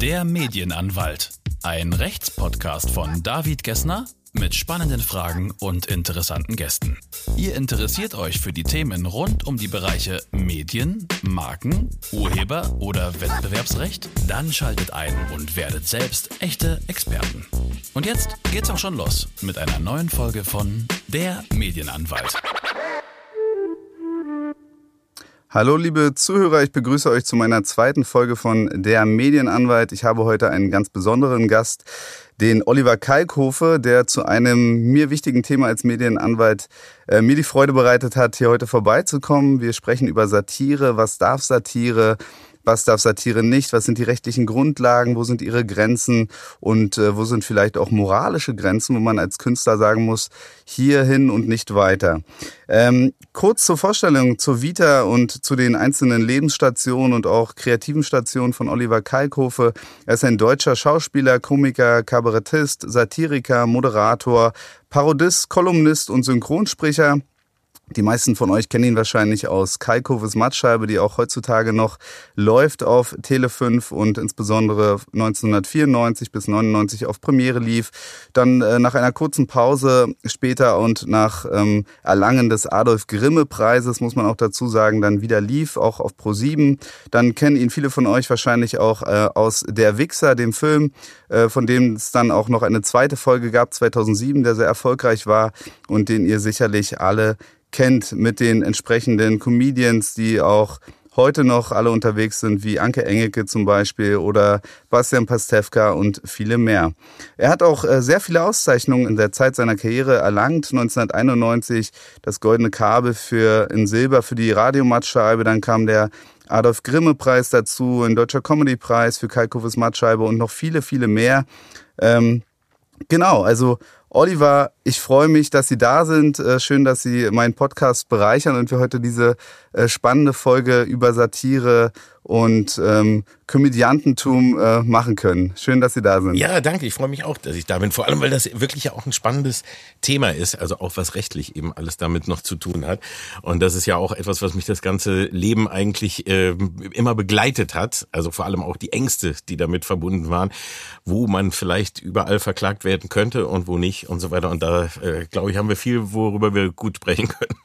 Der Medienanwalt. Ein Rechtspodcast von David Gessner mit spannenden Fragen und interessanten Gästen. Ihr interessiert euch für die Themen rund um die Bereiche Medien, Marken, Urheber oder Wettbewerbsrecht? Dann schaltet ein und werdet selbst echte Experten. Und jetzt geht's auch schon los mit einer neuen Folge von Der Medienanwalt. Hallo liebe Zuhörer, ich begrüße euch zu meiner zweiten Folge von Der Medienanwalt. Ich habe heute einen ganz besonderen Gast, den Oliver Kalkhofe, der zu einem mir wichtigen Thema als Medienanwalt äh, mir die Freude bereitet hat, hier heute vorbeizukommen. Wir sprechen über Satire, was darf Satire, was darf Satire nicht, was sind die rechtlichen Grundlagen, wo sind ihre Grenzen und äh, wo sind vielleicht auch moralische Grenzen, wo man als Künstler sagen muss, hierhin und nicht weiter. Ähm, kurz zur Vorstellung zur Vita und zu den einzelnen Lebensstationen und auch kreativen Stationen von Oliver Kalkofe. Er ist ein deutscher Schauspieler, Komiker, Kabarettist, Satiriker, Moderator, Parodist, Kolumnist und Synchronsprecher. Die meisten von euch kennen ihn wahrscheinlich aus Kalkoves Mattscheibe, die auch heutzutage noch läuft auf Tele5 und insbesondere 1994 bis 99 auf Premiere lief. Dann äh, nach einer kurzen Pause später und nach ähm, Erlangen des Adolf Grimme Preises, muss man auch dazu sagen, dann wieder lief, auch auf Pro7. Dann kennen ihn viele von euch wahrscheinlich auch äh, aus Der Wichser, dem Film, äh, von dem es dann auch noch eine zweite Folge gab, 2007, der sehr erfolgreich war und den ihr sicherlich alle kennt mit den entsprechenden Comedians, die auch heute noch alle unterwegs sind, wie Anke Engelke zum Beispiel oder Bastian Pastewka und viele mehr. Er hat auch äh, sehr viele Auszeichnungen in der Zeit seiner Karriere erlangt. 1991 das Goldene Kabel für in Silber für die Radiomattscheibe, dann kam der Adolf Grimme Preis dazu, ein Deutscher Comedy Preis für Kalkofes Mattscheibe und noch viele, viele mehr. Ähm, genau, also Oliver, ich freue mich, dass Sie da sind. Äh, schön, dass Sie meinen Podcast bereichern und wir heute diese äh, spannende Folge über Satire und ähm, Komödiantentum äh, machen können. Schön, dass Sie da sind. Ja, danke. Ich freue mich auch, dass ich da bin. Vor allem, weil das wirklich ja auch ein spannendes Thema ist. Also auch was rechtlich eben alles damit noch zu tun hat. Und das ist ja auch etwas, was mich das ganze Leben eigentlich äh, immer begleitet hat. Also vor allem auch die Ängste, die damit verbunden waren, wo man vielleicht überall verklagt werden könnte und wo nicht und so weiter. Und da, äh, glaube ich, haben wir viel, worüber wir gut sprechen können.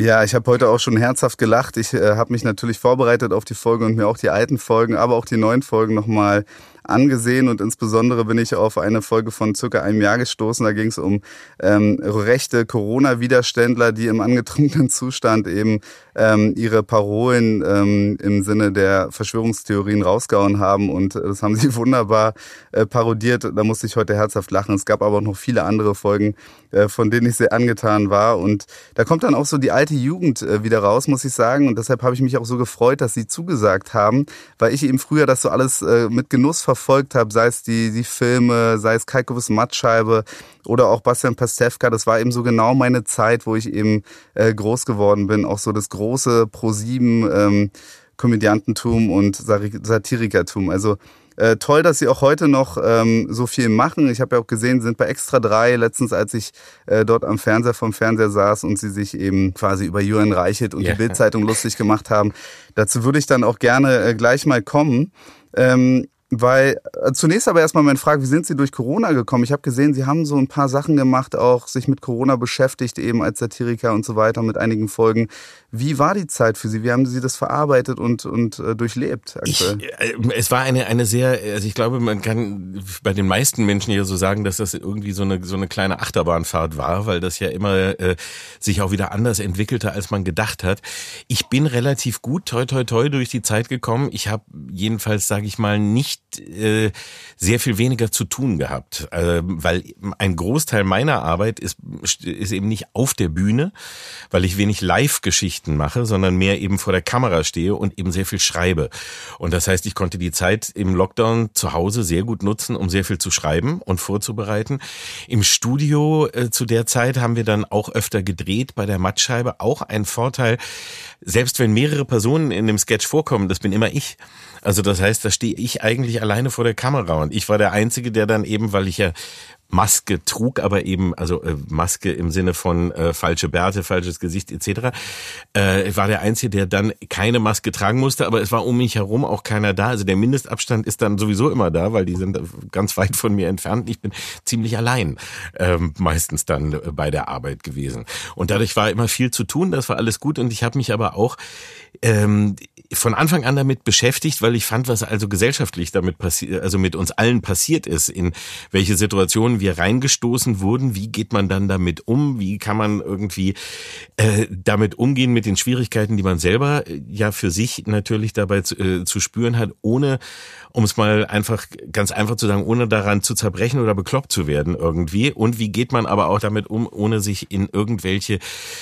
Ja, ich habe heute auch schon herzhaft gelacht. Ich äh, habe mich natürlich vorbereitet auf die Folge und mir auch die alten Folgen, aber auch die neuen Folgen nochmal angesehen und insbesondere bin ich auf eine Folge von circa einem Jahr gestoßen. Da ging es um ähm, rechte Corona-Widerständler, die im angetrunkenen Zustand eben ähm, ihre Parolen ähm, im Sinne der Verschwörungstheorien rausgehauen haben und das haben sie wunderbar äh, parodiert. Da musste ich heute herzhaft lachen. Es gab aber auch noch viele andere Folgen, äh, von denen ich sehr angetan war und da kommt dann auch so die alte Jugend äh, wieder raus, muss ich sagen und deshalb habe ich mich auch so gefreut, dass sie zugesagt haben, weil ich eben früher das so alles äh, mit Genuss verfolgt habe, sei es die, die Filme, sei es Kalkoves Mattscheibe oder auch Bastian Pastewka, das war eben so genau meine Zeit, wo ich eben äh, groß geworden bin. Auch so das große Pro7 ähm, Komödiantentum und Satirikertum. Also äh, toll, dass Sie auch heute noch ähm, so viel machen. Ich habe ja auch gesehen, sind bei Extra 3 letztens, als ich äh, dort am Fernseher vom Fernseher saß und Sie sich eben quasi über Jürgen Reichelt und yeah. die Bildzeitung lustig gemacht haben. Dazu würde ich dann auch gerne äh, gleich mal kommen. Ähm, weil äh, zunächst aber erstmal meine Frage, wie sind Sie durch Corona gekommen? Ich habe gesehen, Sie haben so ein paar Sachen gemacht, auch sich mit Corona beschäftigt, eben als Satiriker und so weiter, mit einigen Folgen. Wie war die Zeit für Sie? Wie haben Sie das verarbeitet und, und äh, durchlebt? Ich, äh, es war eine, eine sehr, also ich glaube, man kann bei den meisten Menschen ja so sagen, dass das irgendwie so eine, so eine kleine Achterbahnfahrt war, weil das ja immer äh, sich auch wieder anders entwickelte, als man gedacht hat. Ich bin relativ gut, toi, toi, toi, durch die Zeit gekommen. Ich habe jedenfalls, sage ich mal, nicht äh, sehr viel weniger zu tun gehabt, äh, weil ein Großteil meiner Arbeit ist, ist eben nicht auf der Bühne, weil ich wenig Live-Geschichten Geschichten mache, sondern mehr eben vor der Kamera stehe und eben sehr viel schreibe. Und das heißt, ich konnte die Zeit im Lockdown zu Hause sehr gut nutzen, um sehr viel zu schreiben und vorzubereiten. Im Studio äh, zu der Zeit haben wir dann auch öfter gedreht bei der Mattscheibe. Auch ein Vorteil, selbst wenn mehrere Personen in dem Sketch vorkommen, das bin immer ich. Also das heißt, da stehe ich eigentlich alleine vor der Kamera. Und ich war der Einzige, der dann eben, weil ich ja Maske trug, aber eben, also äh, Maske im Sinne von äh, falsche Bärte, falsches Gesicht etc., äh, war der Einzige, der dann keine Maske tragen musste, aber es war um mich herum auch keiner da. Also der Mindestabstand ist dann sowieso immer da, weil die sind ganz weit von mir entfernt. Ich bin ziemlich allein ähm, meistens dann äh, bei der Arbeit gewesen. Und dadurch war immer viel zu tun, das war alles gut und ich habe mich aber auch ähm, von Anfang an damit beschäftigt, weil ich fand, was also gesellschaftlich damit passiert, also mit uns allen passiert ist, in welche Situationen wir reingestoßen wurden, wie geht man dann damit um, wie kann man irgendwie äh, damit umgehen mit den Schwierigkeiten, die man selber äh, ja für sich natürlich dabei zu, äh, zu spüren hat, ohne um es mal einfach ganz einfach zu sagen, ohne daran zu zerbrechen oder bekloppt zu werden irgendwie. Und wie geht man aber auch damit um, ohne sich in irgendwelche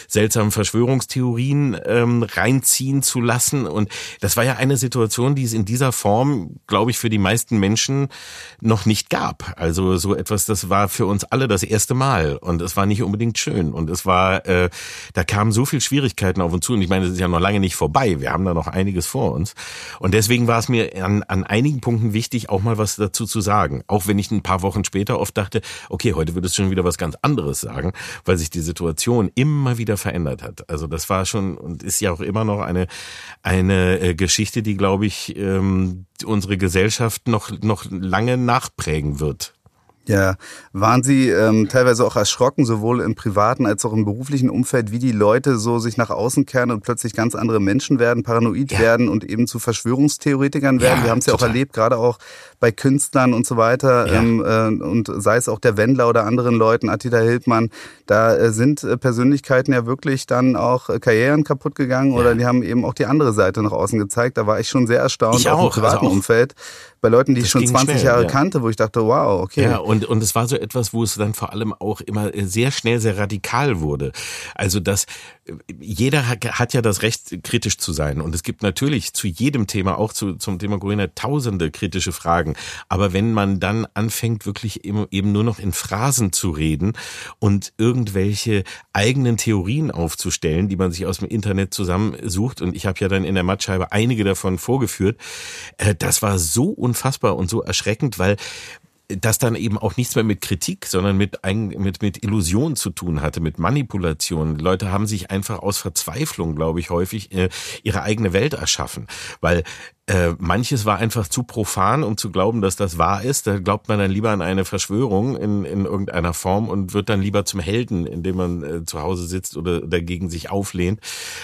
seltsamen Verschwörungstheorien ähm, reinziehen zu lassen. Und das war ja eine Situation, die es in dieser Form, glaube ich, für die meisten Menschen noch nicht gab. Also so etwas, das war für uns alle das erste Mal. Und es war nicht unbedingt schön. Und es war, äh, da kamen so viele Schwierigkeiten auf uns zu. Und ich meine, es ist ja noch lange nicht vorbei. Wir haben da noch einiges vor uns. Und deswegen war es mir an, an einigen einigen Punkten wichtig, auch mal was dazu zu sagen. Auch wenn ich ein paar Wochen später oft dachte, okay, heute wird es schon wieder was ganz anderes sagen, weil sich die Situation immer wieder verändert hat. Also das war schon und ist ja auch immer noch eine, eine äh, Geschichte, die, glaube ich, ähm, unsere Gesellschaft noch, noch lange nachprägen wird. Ja, waren Sie ähm, teilweise auch erschrocken, sowohl im privaten als auch im beruflichen Umfeld, wie die Leute so sich nach außen kehren und plötzlich ganz andere Menschen werden, paranoid ja. werden und eben zu Verschwörungstheoretikern werden? Ja, Wir haben es ja auch erlebt, gerade auch bei Künstlern und so weiter ja. ähm, äh, und sei es auch der Wendler oder anderen Leuten, Attila Hildmann, da äh, sind äh, Persönlichkeiten ja wirklich dann auch äh, Karrieren kaputt gegangen oder die haben eben auch die andere Seite nach außen gezeigt. Da war ich schon sehr erstaunt, ich auch, im privaten also auch, Umfeld, bei Leuten, die ich schon 20 schnell, Jahre kannte, wo ich dachte, wow, okay. Ja, und, und es war so etwas, wo es dann vor allem auch immer sehr schnell sehr radikal wurde. Also dass jeder hat ja das Recht, kritisch zu sein. Und es gibt natürlich zu jedem Thema, auch zu, zum Thema Corona, tausende kritische Fragen. Aber wenn man dann anfängt, wirklich eben nur noch in Phrasen zu reden und irgendwelche eigenen Theorien aufzustellen, die man sich aus dem Internet zusammensucht, und ich habe ja dann in der Mattscheibe einige davon vorgeführt, äh, das war so unfassbar und so erschreckend, weil das dann eben auch nichts mehr mit Kritik, sondern mit, mit, mit Illusion zu tun hatte, mit Manipulation. Leute haben sich einfach aus Verzweiflung, glaube ich, häufig äh, ihre eigene Welt erschaffen. Weil äh, manches war einfach zu profan, um zu glauben, dass das wahr ist. Da glaubt man dann lieber an eine Verschwörung in, in irgendeiner Form und wird dann lieber zum Helden, indem man äh, zu Hause sitzt oder dagegen sich auflehnt,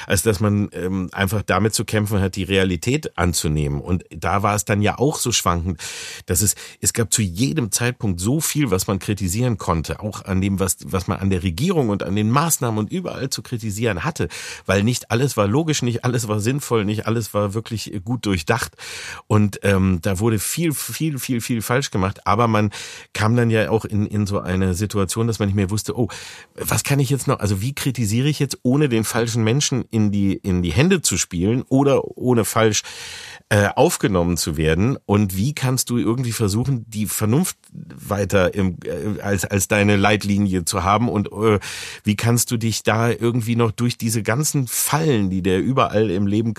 als dass man ähm, einfach damit zu kämpfen hat, die Realität anzunehmen. Und da war es dann ja auch so schwankend, dass es, es gab zu jedem Zeitpunkt so viel, was man kritisieren konnte, auch an dem, was, was man an der Regierung und an den Maßnahmen und überall zu kritisieren hatte, weil nicht alles war logisch, nicht alles war sinnvoll, nicht alles war wirklich gut durchdacht durchdacht. Und ähm, da wurde viel, viel, viel, viel falsch gemacht. Aber man kam dann ja auch in, in so eine Situation, dass man nicht mehr wusste, oh, was kann ich jetzt noch, also wie kritisiere ich jetzt, ohne den falschen Menschen in die, in die Hände zu spielen oder ohne falsch äh, aufgenommen zu werden? Und wie kannst du irgendwie versuchen, die Vernunft weiter im, äh, als, als deine Leitlinie zu haben? Und äh, wie kannst du dich da irgendwie noch durch diese ganzen Fallen, die dir überall im Leben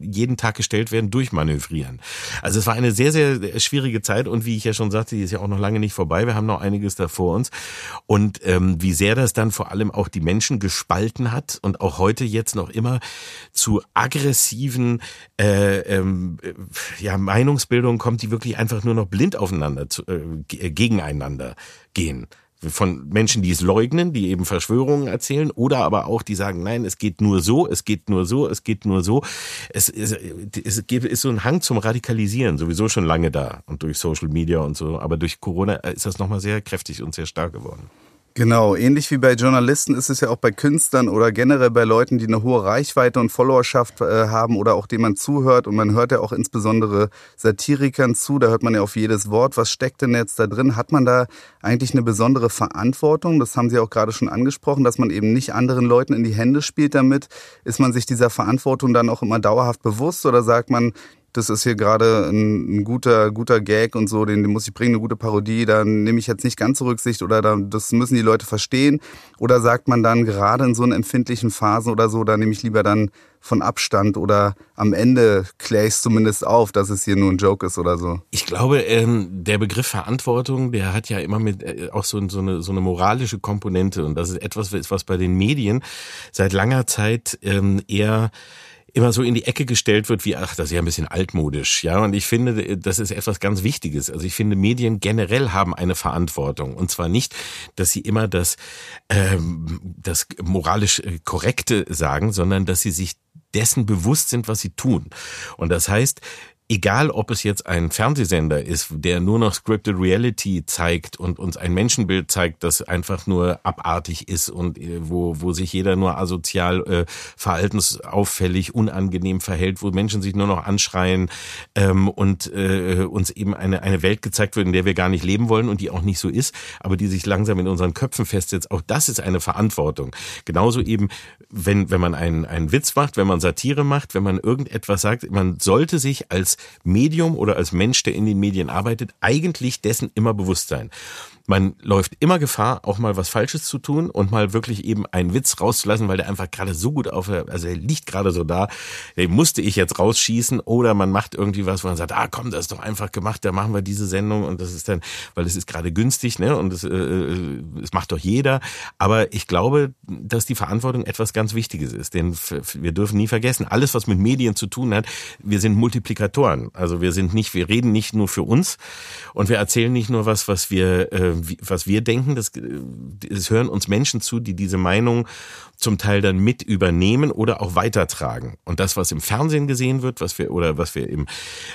jeden Tag gestellt werden, durchmanövrieren. Also es war eine sehr, sehr schwierige Zeit. Und wie ich ja schon sagte, die ist ja auch noch lange nicht vorbei, wir haben noch einiges da vor uns. Und ähm, wie sehr das dann vor allem auch die Menschen gespalten hat und auch heute jetzt noch immer zu aggressiven äh, ähm, äh, ja, Meinungsbildung kommt, die wirklich einfach nur noch blind aufeinander, zu, äh, äh, gegeneinander gehen von Menschen, die es leugnen, die eben Verschwörungen erzählen, oder aber auch die sagen, nein, es geht nur so, es geht nur so, es geht nur so. Es, es, es ist so ein Hang zum Radikalisieren, sowieso schon lange da und durch Social Media und so, aber durch Corona ist das nochmal sehr kräftig und sehr stark geworden. Genau, ähnlich wie bei Journalisten ist es ja auch bei Künstlern oder generell bei Leuten, die eine hohe Reichweite und Followerschaft äh, haben oder auch denen man zuhört. Und man hört ja auch insbesondere Satirikern zu, da hört man ja auf jedes Wort. Was steckt denn jetzt da drin? Hat man da eigentlich eine besondere Verantwortung? Das haben Sie auch gerade schon angesprochen, dass man eben nicht anderen Leuten in die Hände spielt damit. Ist man sich dieser Verantwortung dann auch immer dauerhaft bewusst oder sagt man, das ist hier gerade ein, ein, guter, guter Gag und so, den, den muss ich bringen, eine gute Parodie, da nehme ich jetzt nicht ganz so Rücksicht oder da, das müssen die Leute verstehen. Oder sagt man dann gerade in so einer empfindlichen Phase oder so, da nehme ich lieber dann von Abstand oder am Ende kläre ich es zumindest auf, dass es hier nur ein Joke ist oder so. Ich glaube, ähm, der Begriff Verantwortung, der hat ja immer mit äh, auch so, so, eine, so eine moralische Komponente und das ist etwas, was bei den Medien seit langer Zeit ähm, eher immer so in die Ecke gestellt wird wie, ach, das ist ja ein bisschen altmodisch, ja. Und ich finde, das ist etwas ganz Wichtiges. Also ich finde, Medien generell haben eine Verantwortung. Und zwar nicht, dass sie immer das, ähm, das moralisch äh, Korrekte sagen, sondern dass sie sich dessen bewusst sind, was sie tun. Und das heißt, egal ob es jetzt ein Fernsehsender ist, der nur noch Scripted Reality zeigt und uns ein Menschenbild zeigt, das einfach nur abartig ist und äh, wo, wo sich jeder nur asozial, äh, verhaltensauffällig, unangenehm verhält, wo Menschen sich nur noch anschreien ähm, und äh, uns eben eine, eine Welt gezeigt wird, in der wir gar nicht leben wollen und die auch nicht so ist, aber die sich langsam in unseren Köpfen festsetzt. Auch das ist eine Verantwortung. Genauso eben, wenn, wenn man einen, einen Witz macht, wenn man Satire macht, wenn man irgendetwas sagt, man sollte sich als Medium oder als Mensch, der in den Medien arbeitet, eigentlich dessen immer bewusst sein man läuft immer Gefahr, auch mal was Falsches zu tun und mal wirklich eben einen Witz rauszulassen, weil der einfach gerade so gut auf, also er liegt gerade so da, den musste ich jetzt rausschießen oder man macht irgendwie was, wo man sagt, ah komm, das ist doch einfach gemacht, da machen wir diese Sendung und das ist dann, weil es ist gerade günstig, ne, und es, äh, äh es macht doch jeder, aber ich glaube, dass die Verantwortung etwas ganz Wichtiges ist, denn wir dürfen nie vergessen, alles, was mit Medien zu tun hat, wir sind Multiplikatoren, also wir sind nicht, wir reden nicht nur für uns und wir erzählen nicht nur was, was wir äh, was wir denken, das, das hören uns Menschen zu, die diese Meinung zum Teil dann mit übernehmen oder auch weitertragen. Und das, was im Fernsehen gesehen wird, was wir oder was wir im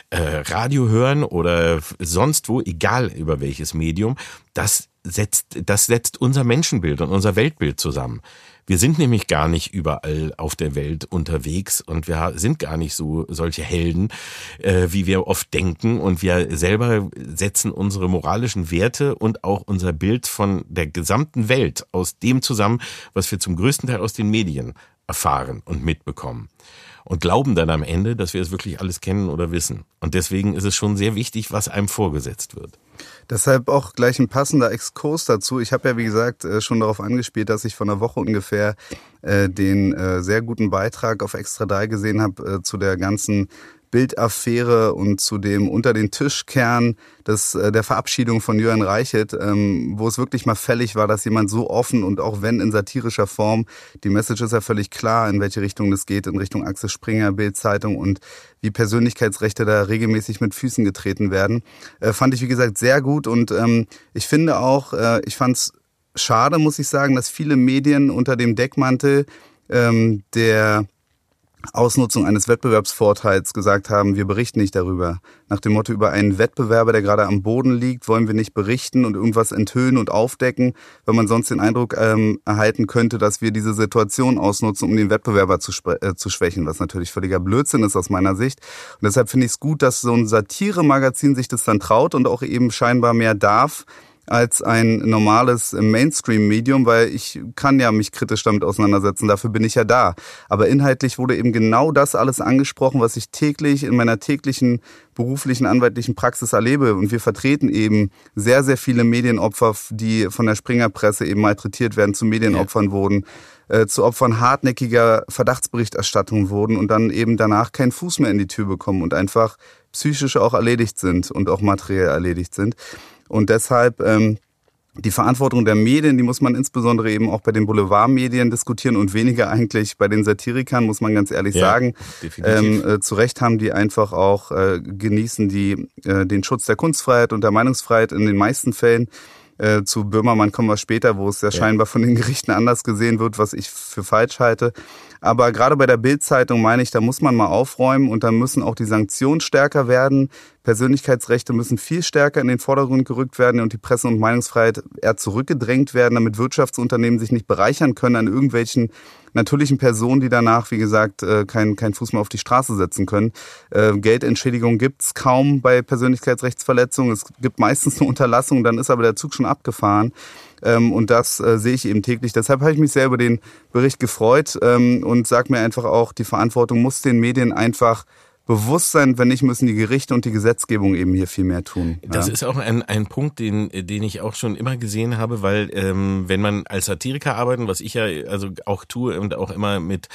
äh, Radio hören oder sonst wo, egal über welches Medium, das setzt, das setzt unser Menschenbild und unser Weltbild zusammen. Wir sind nämlich gar nicht überall auf der Welt unterwegs und wir sind gar nicht so solche Helden, äh, wie wir oft denken. Und wir selber setzen unsere moralischen Werte und auch unser Bild von der gesamten Welt aus dem zusammen, was wir zum größten Teil aus den Medien erfahren und mitbekommen und glauben dann am Ende, dass wir es wirklich alles kennen oder wissen. Und deswegen ist es schon sehr wichtig, was einem vorgesetzt wird. Deshalb auch gleich ein passender Exkurs dazu. Ich habe ja, wie gesagt, äh, schon darauf angespielt, dass ich von einer Woche ungefähr äh, den äh, sehr guten Beitrag auf Extra 3 gesehen habe zu der ganzen Bildaffäre und zu dem unter den Tischkern des, äh, der Verabschiedung von Jörn Reichelt, ähm, wo es wirklich mal fällig war, dass jemand so offen und auch wenn in satirischer Form, die Message ist ja völlig klar, in welche Richtung das geht, in Richtung Axel Springer, Bildzeitung und wie Persönlichkeitsrechte da regelmäßig mit Füßen getreten werden, äh, fand ich wie gesagt sehr gut und ähm, ich finde auch, äh, ich fand es schade, muss ich sagen, dass viele Medien unter dem Deckmantel ähm, der Ausnutzung eines Wettbewerbsvorteils gesagt haben, wir berichten nicht darüber. Nach dem Motto, über einen Wettbewerber, der gerade am Boden liegt, wollen wir nicht berichten und irgendwas enthüllen und aufdecken, weil man sonst den Eindruck ähm, erhalten könnte, dass wir diese Situation ausnutzen, um den Wettbewerber zu, äh, zu schwächen, was natürlich völliger Blödsinn ist aus meiner Sicht. Und deshalb finde ich es gut, dass so ein Satire-Magazin sich das dann traut und auch eben scheinbar mehr darf, als ein normales Mainstream-Medium, weil ich kann ja mich kritisch damit auseinandersetzen, dafür bin ich ja da. Aber inhaltlich wurde eben genau das alles angesprochen, was ich täglich in meiner täglichen beruflichen, anwaltlichen Praxis erlebe. Und wir vertreten eben sehr, sehr viele Medienopfer, die von der Springerpresse eben malträtiert werden, zu Medienopfern ja. wurden, äh, zu Opfern hartnäckiger Verdachtsberichterstattung wurden und dann eben danach keinen Fuß mehr in die Tür bekommen und einfach psychisch auch erledigt sind und auch materiell erledigt sind. Und deshalb ähm, die Verantwortung der Medien, die muss man insbesondere eben auch bei den Boulevardmedien diskutieren und weniger eigentlich bei den Satirikern, muss man ganz ehrlich ja, sagen. Ähm, äh, zu Recht haben die einfach auch äh, genießen die äh, den Schutz der Kunstfreiheit und der Meinungsfreiheit in den meisten Fällen. Äh, zu Böhmermann kommen wir später, wo es ja, ja scheinbar von den Gerichten anders gesehen wird, was ich für falsch halte. Aber gerade bei der Bildzeitung meine ich, da muss man mal aufräumen und da müssen auch die Sanktionen stärker werden. Persönlichkeitsrechte müssen viel stärker in den Vordergrund gerückt werden und die Presse- und Meinungsfreiheit eher zurückgedrängt werden, damit Wirtschaftsunternehmen sich nicht bereichern können an irgendwelchen natürlichen Personen, die danach, wie gesagt, äh, keinen kein Fuß mehr auf die Straße setzen können. Äh, Geldentschädigung gibt's kaum bei Persönlichkeitsrechtsverletzungen. Es gibt meistens eine Unterlassung, dann ist aber der Zug schon abgefahren. Ähm, und das äh, sehe ich eben täglich. Deshalb habe ich mich sehr über den Bericht gefreut ähm, und sage mir einfach auch, die Verantwortung muss den Medien einfach Bewusstsein, wenn nicht, müssen die Gerichte und die Gesetzgebung eben hier viel mehr tun. Das ist auch ein, ein Punkt, den, den ich auch schon immer gesehen habe, weil ähm, wenn man als Satiriker arbeitet, was ich ja also auch tue und auch immer mit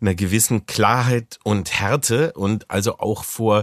einer gewissen Klarheit und Härte und also auch vor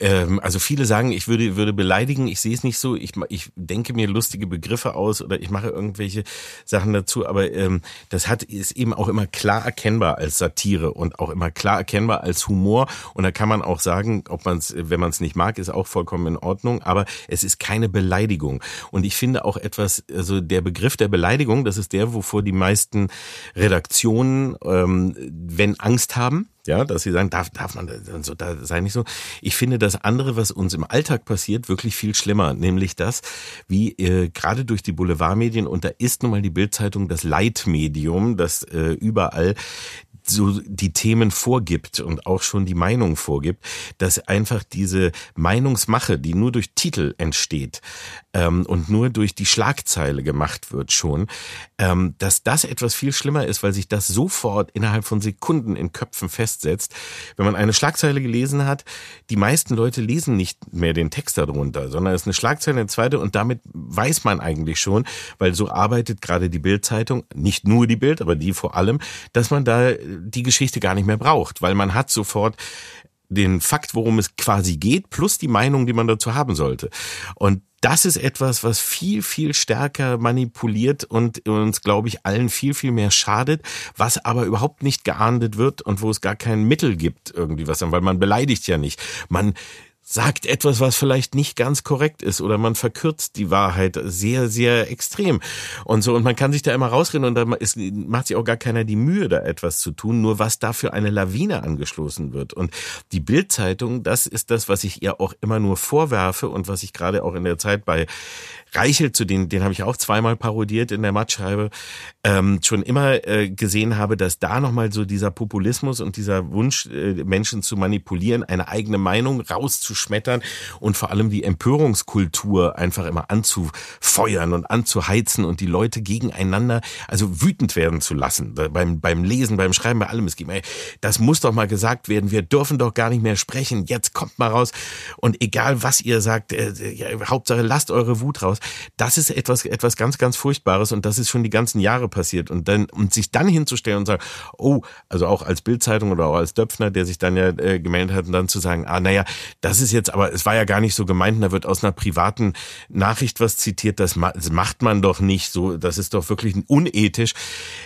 ähm, also viele sagen, ich würde, würde beleidigen. Ich sehe es nicht so. Ich, ich denke mir lustige Begriffe aus oder ich mache irgendwelche Sachen dazu. Aber ähm, das hat ist eben auch immer klar erkennbar als Satire und auch immer klar erkennbar als Humor. Und da kann man auch sagen, ob man es, wenn man es nicht mag, ist auch vollkommen in Ordnung. Aber es ist keine Beleidigung. Und ich finde auch etwas, also der Begriff der Beleidigung, das ist der, wovor die meisten Redaktionen, ähm, wenn Angst haben, ja, dass sie sagen, darf, darf man so, da sei nicht so. Ich finde das andere, was uns im Alltag passiert, wirklich viel schlimmer, nämlich das, wie äh, gerade durch die Boulevardmedien und da ist nun mal die Bildzeitung das Leitmedium, das äh, überall so die Themen vorgibt und auch schon die Meinung vorgibt, dass einfach diese Meinungsmache, die nur durch Titel entsteht ähm, und nur durch die Schlagzeile gemacht wird schon, ähm, dass das etwas viel schlimmer ist, weil sich das sofort innerhalb von Sekunden in Köpfen festsetzt. Wenn man eine Schlagzeile gelesen hat, die meisten Leute lesen nicht mehr den Text darunter, sondern es ist eine Schlagzeile, eine zweite und damit weiß man eigentlich schon, weil so arbeitet gerade die Bildzeitung, nicht nur die Bild, aber die vor allem, dass man da die Geschichte gar nicht mehr braucht, weil man hat sofort den Fakt, worum es quasi geht, plus die Meinung, die man dazu haben sollte. Und das ist etwas, was viel, viel stärker manipuliert und uns, glaube ich, allen viel, viel mehr schadet, was aber überhaupt nicht geahndet wird und wo es gar kein Mittel gibt, irgendwie was, weil man beleidigt ja nicht. Man sagt etwas, was vielleicht nicht ganz korrekt ist oder man verkürzt die Wahrheit sehr, sehr extrem und so. Und man kann sich da immer rausreden und da ist, macht sich auch gar keiner die Mühe, da etwas zu tun, nur was da für eine Lawine angeschlossen wird. Und die Bildzeitung, das ist das, was ich ihr auch immer nur vorwerfe und was ich gerade auch in der Zeit bei Reichel, zu den, den habe ich auch zweimal parodiert in der Mattscheibe, ähm, schon immer äh, gesehen habe, dass da nochmal so dieser Populismus und dieser Wunsch, äh, Menschen zu manipulieren, eine eigene Meinung rauszuschmettern und vor allem die Empörungskultur einfach immer anzufeuern und anzuheizen und die Leute gegeneinander, also wütend werden zu lassen. Beim, beim Lesen, beim Schreiben, bei allem. Es gibt, ey, das muss doch mal gesagt werden. Wir dürfen doch gar nicht mehr sprechen. Jetzt kommt mal raus. Und egal was ihr sagt, äh, ja, Hauptsache lasst eure Wut raus. Das ist etwas, etwas ganz, ganz Furchtbares und das ist schon die ganzen Jahre passiert. Und dann, und sich dann hinzustellen und sagen, oh, also auch als Bildzeitung oder auch als Döpfner, der sich dann ja äh, gemeldet hat und dann zu sagen, ah, naja, das ist jetzt, aber es war ja gar nicht so gemeint, und da wird aus einer privaten Nachricht was zitiert, das, ma das macht man doch nicht so, das ist doch wirklich unethisch.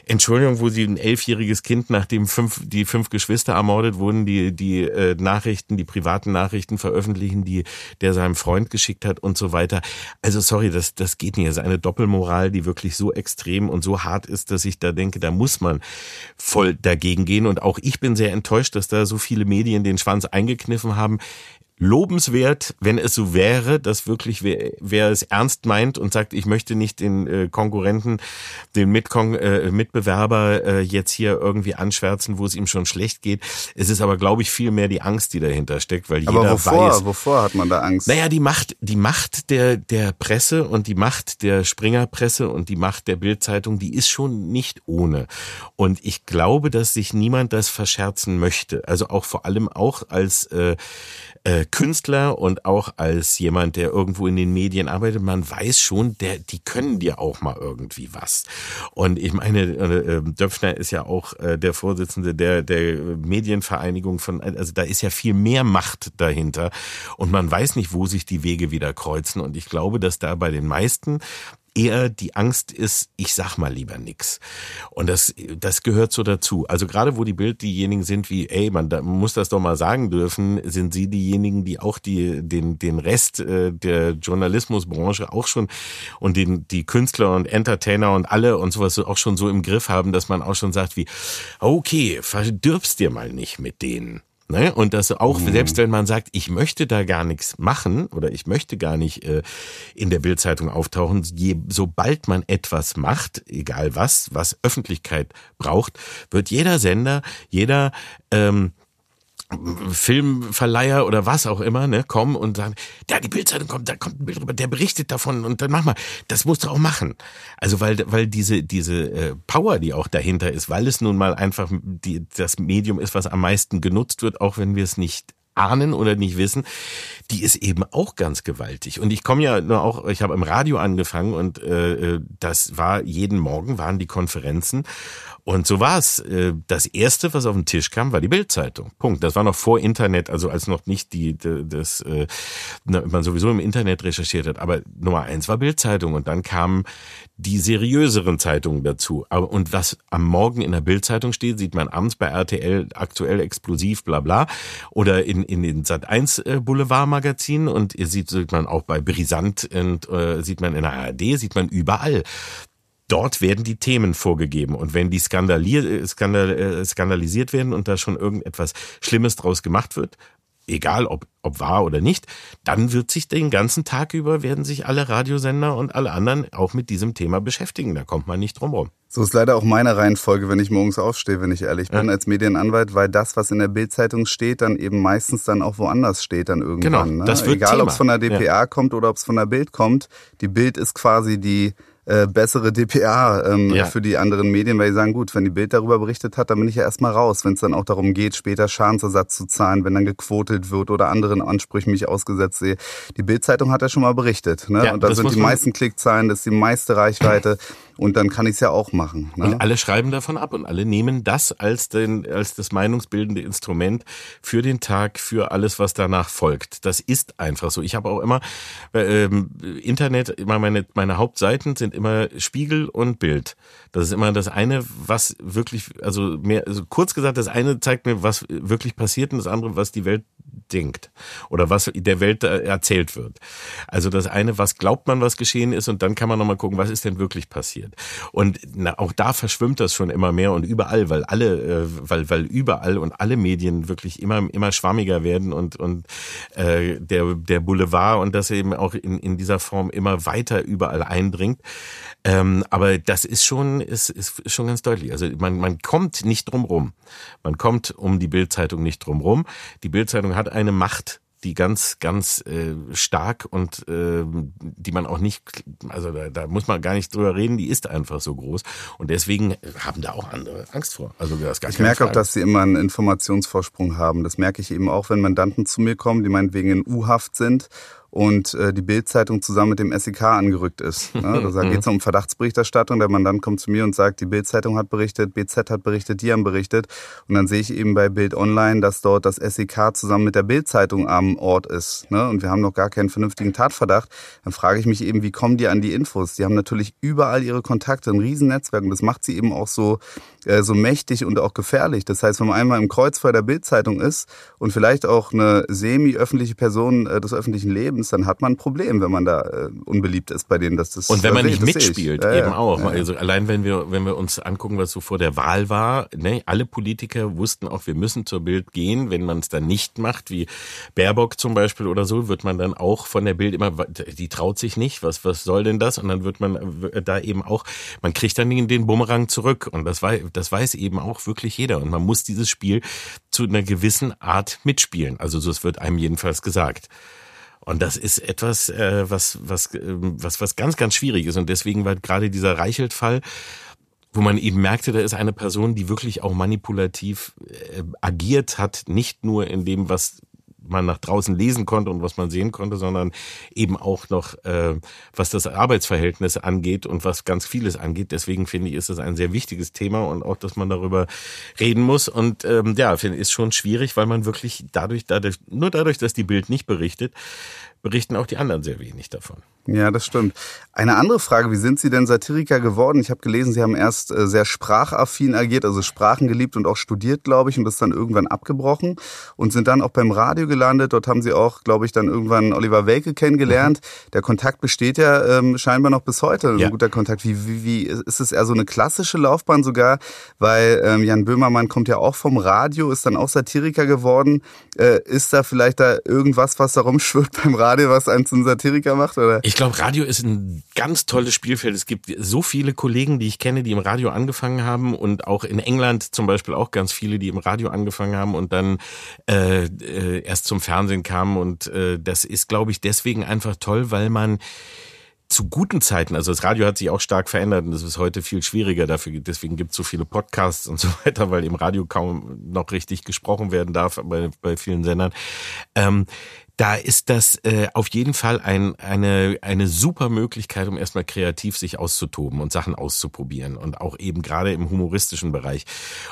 Entschuldigung, wo sie ein elfjähriges Kind, nachdem fünf, die fünf Geschwister ermordet wurden, die, die äh, Nachrichten, die privaten Nachrichten veröffentlichen, die der seinem Freund geschickt hat und so weiter. Also sorry, sorry, das, das geht nicht. Das ist eine Doppelmoral, die wirklich so extrem und so hart ist, dass ich da denke, da muss man voll dagegen gehen. Und auch ich bin sehr enttäuscht, dass da so viele Medien den Schwanz eingekniffen haben lobenswert, wenn es so wäre, dass wirklich wer, wer es ernst meint und sagt, ich möchte nicht den äh, Konkurrenten, den Mitkon äh, Mitbewerber äh, jetzt hier irgendwie anschwärzen, wo es ihm schon schlecht geht. Es ist aber, glaube ich, viel mehr die Angst, die dahinter steckt, weil aber jeder wovor, weiß. wovor hat man da Angst? Naja, die Macht, die Macht der der Presse und die Macht der Springerpresse und die Macht der Bildzeitung, die ist schon nicht ohne. Und ich glaube, dass sich niemand das verscherzen möchte. Also auch vor allem auch als äh, äh, Künstler und auch als jemand, der irgendwo in den Medien arbeitet, man weiß schon, der, die können dir auch mal irgendwie was. Und ich meine, äh, ähm, Döpfner ist ja auch äh, der Vorsitzende der, der Medienvereinigung von, also da ist ja viel mehr Macht dahinter und man weiß nicht, wo sich die Wege wieder kreuzen. Und ich glaube, dass da bei den meisten eher die Angst ist, ich sag mal lieber nix. Und das, das gehört so dazu. Also gerade wo die Bild diejenigen sind wie, ey, man da muss das doch mal sagen dürfen, sind sie diejenigen, die auch die, den, den Rest äh, der Journalismusbranche auch schon und den, die Künstler und Entertainer und alle und sowas auch schon so im Griff haben, dass man auch schon sagt wie, okay, verdirbst dir mal nicht mit denen. Ne? Und das auch, mhm. selbst wenn man sagt, ich möchte da gar nichts machen oder ich möchte gar nicht äh, in der Bildzeitung auftauchen, je, sobald man etwas macht, egal was, was Öffentlichkeit braucht, wird jeder Sender, jeder ähm, Filmverleiher oder was auch immer, ne, kommen und sagen, da die Bildzeitung kommt, da kommt ein Bild drüber, der berichtet davon und dann mach mal, das musst du auch machen. Also weil weil diese diese äh, Power, die auch dahinter ist, weil es nun mal einfach die, das Medium ist, was am meisten genutzt wird, auch wenn wir es nicht ahnen oder nicht wissen, die ist eben auch ganz gewaltig. Und ich komme ja nur auch, ich habe im Radio angefangen und äh, äh das war jeden Morgen waren die Konferenzen und so war es. Äh, das erste, was auf den Tisch kam, war die Bildzeitung. Punkt. Das war noch vor Internet, also als noch nicht die, das, äh, man sowieso im Internet recherchiert hat. Aber Nummer eins war Bildzeitung und dann kamen die seriöseren Zeitungen dazu. Aber und was am Morgen in der Bildzeitung steht, sieht man abends bei RTL aktuell explosiv, bla bla, oder in in den Sat 1 äh, Boulevardmagazinen und ihr sieht, sieht man auch bei Brisant und äh, sieht man in der ARD, sieht man überall dort werden die Themen vorgegeben. Und wenn die äh, skandal, äh, skandalisiert werden und da schon irgendetwas Schlimmes draus gemacht wird, egal ob, ob wahr oder nicht, dann wird sich den ganzen Tag über, werden sich alle Radiosender und alle anderen auch mit diesem Thema beschäftigen. Da kommt man nicht drum rum. So ist leider auch meine Reihenfolge, wenn ich morgens aufstehe, wenn ich ehrlich bin, ja. als Medienanwalt, weil das, was in der Bildzeitung steht, dann eben meistens dann auch woanders steht dann irgendwann. Genau, das ne? wird Egal, ob es von der DPA ja. kommt oder ob es von der Bild kommt. Die Bild ist quasi die äh, bessere DPA ähm, ja. für die anderen Medien, weil die sagen, gut, wenn die Bild darüber berichtet hat, dann bin ich ja erstmal raus, wenn es dann auch darum geht, später Schadensersatz zu zahlen, wenn dann gequotet wird oder anderen Ansprüchen mich ausgesetzt sehe. Die Bildzeitung hat ja schon mal berichtet, ne? Ja, und da sind die meisten Klickzahlen, das ist die meiste Reichweite. Und dann kann ich es ja auch machen. Ne? Und alle schreiben davon ab und alle nehmen das als, den, als das meinungsbildende Instrument für den Tag, für alles, was danach folgt. Das ist einfach so. Ich habe auch immer ähm, Internet, immer meine, meine Hauptseiten sind immer Spiegel und Bild. Das ist immer das eine, was wirklich, also mehr, also kurz gesagt, das eine zeigt mir, was wirklich passiert und das andere, was die Welt denkt oder was der Welt erzählt wird. Also das eine, was glaubt man, was geschehen ist und dann kann man nochmal gucken, was ist denn wirklich passiert. Und na, auch da verschwimmt das schon immer mehr und überall, weil alle, äh, weil, weil überall und alle Medien wirklich immer, immer schwammiger werden und, und äh, der, der Boulevard und das eben auch in, in dieser Form immer weiter überall eindringt. Ähm, aber das ist schon, ist, ist schon ganz deutlich. Also man, man kommt nicht drum rum. Man kommt um die Bildzeitung nicht drum rum. Die Bildzeitung hat eine Macht, die ganz, ganz äh, stark und äh, die man auch nicht, also da, da muss man gar nicht drüber reden, die ist einfach so groß. Und deswegen haben da auch andere Angst vor. Also das gar ich merke Frage. auch, dass sie immer einen Informationsvorsprung haben. Das merke ich eben auch, wenn Mandanten zu mir kommen, die meinetwegen in U-Haft sind und äh, die Bildzeitung zusammen mit dem SEK angerückt ist. Ne? Da geht es um Verdachtsberichterstattung. Der Mandant kommt zu mir und sagt, die Bildzeitung hat berichtet, BZ hat berichtet, die haben berichtet. Und dann sehe ich eben bei Bild Online, dass dort das SEK zusammen mit der Bildzeitung am Ort ist. Ne? Und wir haben noch gar keinen vernünftigen Tatverdacht. Dann frage ich mich eben, wie kommen die an die Infos? Die haben natürlich überall ihre Kontakte, ein Riesennetzwerk. Und das macht sie eben auch so äh, so mächtig und auch gefährlich. Das heißt, wenn man einmal im Kreuzfeuer der Bildzeitung ist und vielleicht auch eine semi-öffentliche Person äh, des öffentlichen Lebens, dann hat man ein Problem, wenn man da äh, unbeliebt ist bei denen, dass das und wenn man nicht mitspielt, ja, eben ja, auch. Ja, also allein wenn wir wenn wir uns angucken, was so vor der Wahl war, ne, alle Politiker wussten auch, wir müssen zur Bild gehen. Wenn man es dann nicht macht, wie Baerbock zum Beispiel oder so, wird man dann auch von der Bild immer, die traut sich nicht. Was was soll denn das? Und dann wird man da eben auch, man kriegt dann den, den Bumerang zurück. Und das war das weiß eben auch wirklich jeder. Und man muss dieses Spiel zu einer gewissen Art mitspielen. Also so es wird einem jedenfalls gesagt. Und das ist etwas, äh, was, was, äh, was, was ganz, ganz schwierig ist. Und deswegen war gerade dieser Reichelt-Fall, wo man eben merkte, da ist eine Person, die wirklich auch manipulativ äh, agiert hat, nicht nur in dem, was man nach draußen lesen konnte und was man sehen konnte, sondern eben auch noch, äh, was das Arbeitsverhältnis angeht und was ganz vieles angeht. Deswegen finde ich, ist das ein sehr wichtiges Thema und auch, dass man darüber reden muss. Und ähm, ja, finde ist schon schwierig, weil man wirklich dadurch, dadurch, nur dadurch, dass die Bild nicht berichtet, berichten auch die anderen sehr wenig davon. Ja, das stimmt. Eine andere Frage, wie sind Sie denn Satiriker geworden? Ich habe gelesen, Sie haben erst äh, sehr sprachaffin agiert, also Sprachen geliebt und auch studiert, glaube ich, und das dann irgendwann abgebrochen und sind dann auch beim Radio gelandet. Dort haben Sie auch, glaube ich, dann irgendwann Oliver Welke kennengelernt. Mhm. Der Kontakt besteht ja ähm, scheinbar noch bis heute, ein ja. guter Kontakt. Wie, wie, wie ist es eher so eine klassische Laufbahn sogar? Weil ähm, Jan Böhmermann kommt ja auch vom Radio, ist dann auch Satiriker geworden. Äh, ist da vielleicht da irgendwas, was da rumschwirrt beim Radio, was einen zum Satiriker macht? Oder? Ich glaube, Radio ist ein ganz tolles Spielfeld. Es gibt so viele Kollegen, die ich kenne, die im Radio angefangen haben und auch in England zum Beispiel auch ganz viele, die im Radio angefangen haben und dann äh, äh, erst zum Fernsehen kamen. Und äh, das ist, glaube ich, deswegen einfach toll, weil man zu guten Zeiten, also das Radio hat sich auch stark verändert und es ist heute viel schwieriger dafür, deswegen gibt es so viele Podcasts und so weiter, weil im Radio kaum noch richtig gesprochen werden darf bei, bei vielen Sendern. Ähm, da ist das äh, auf jeden Fall ein, eine, eine super Möglichkeit, um erstmal kreativ sich auszutoben und Sachen auszuprobieren und auch eben gerade im humoristischen Bereich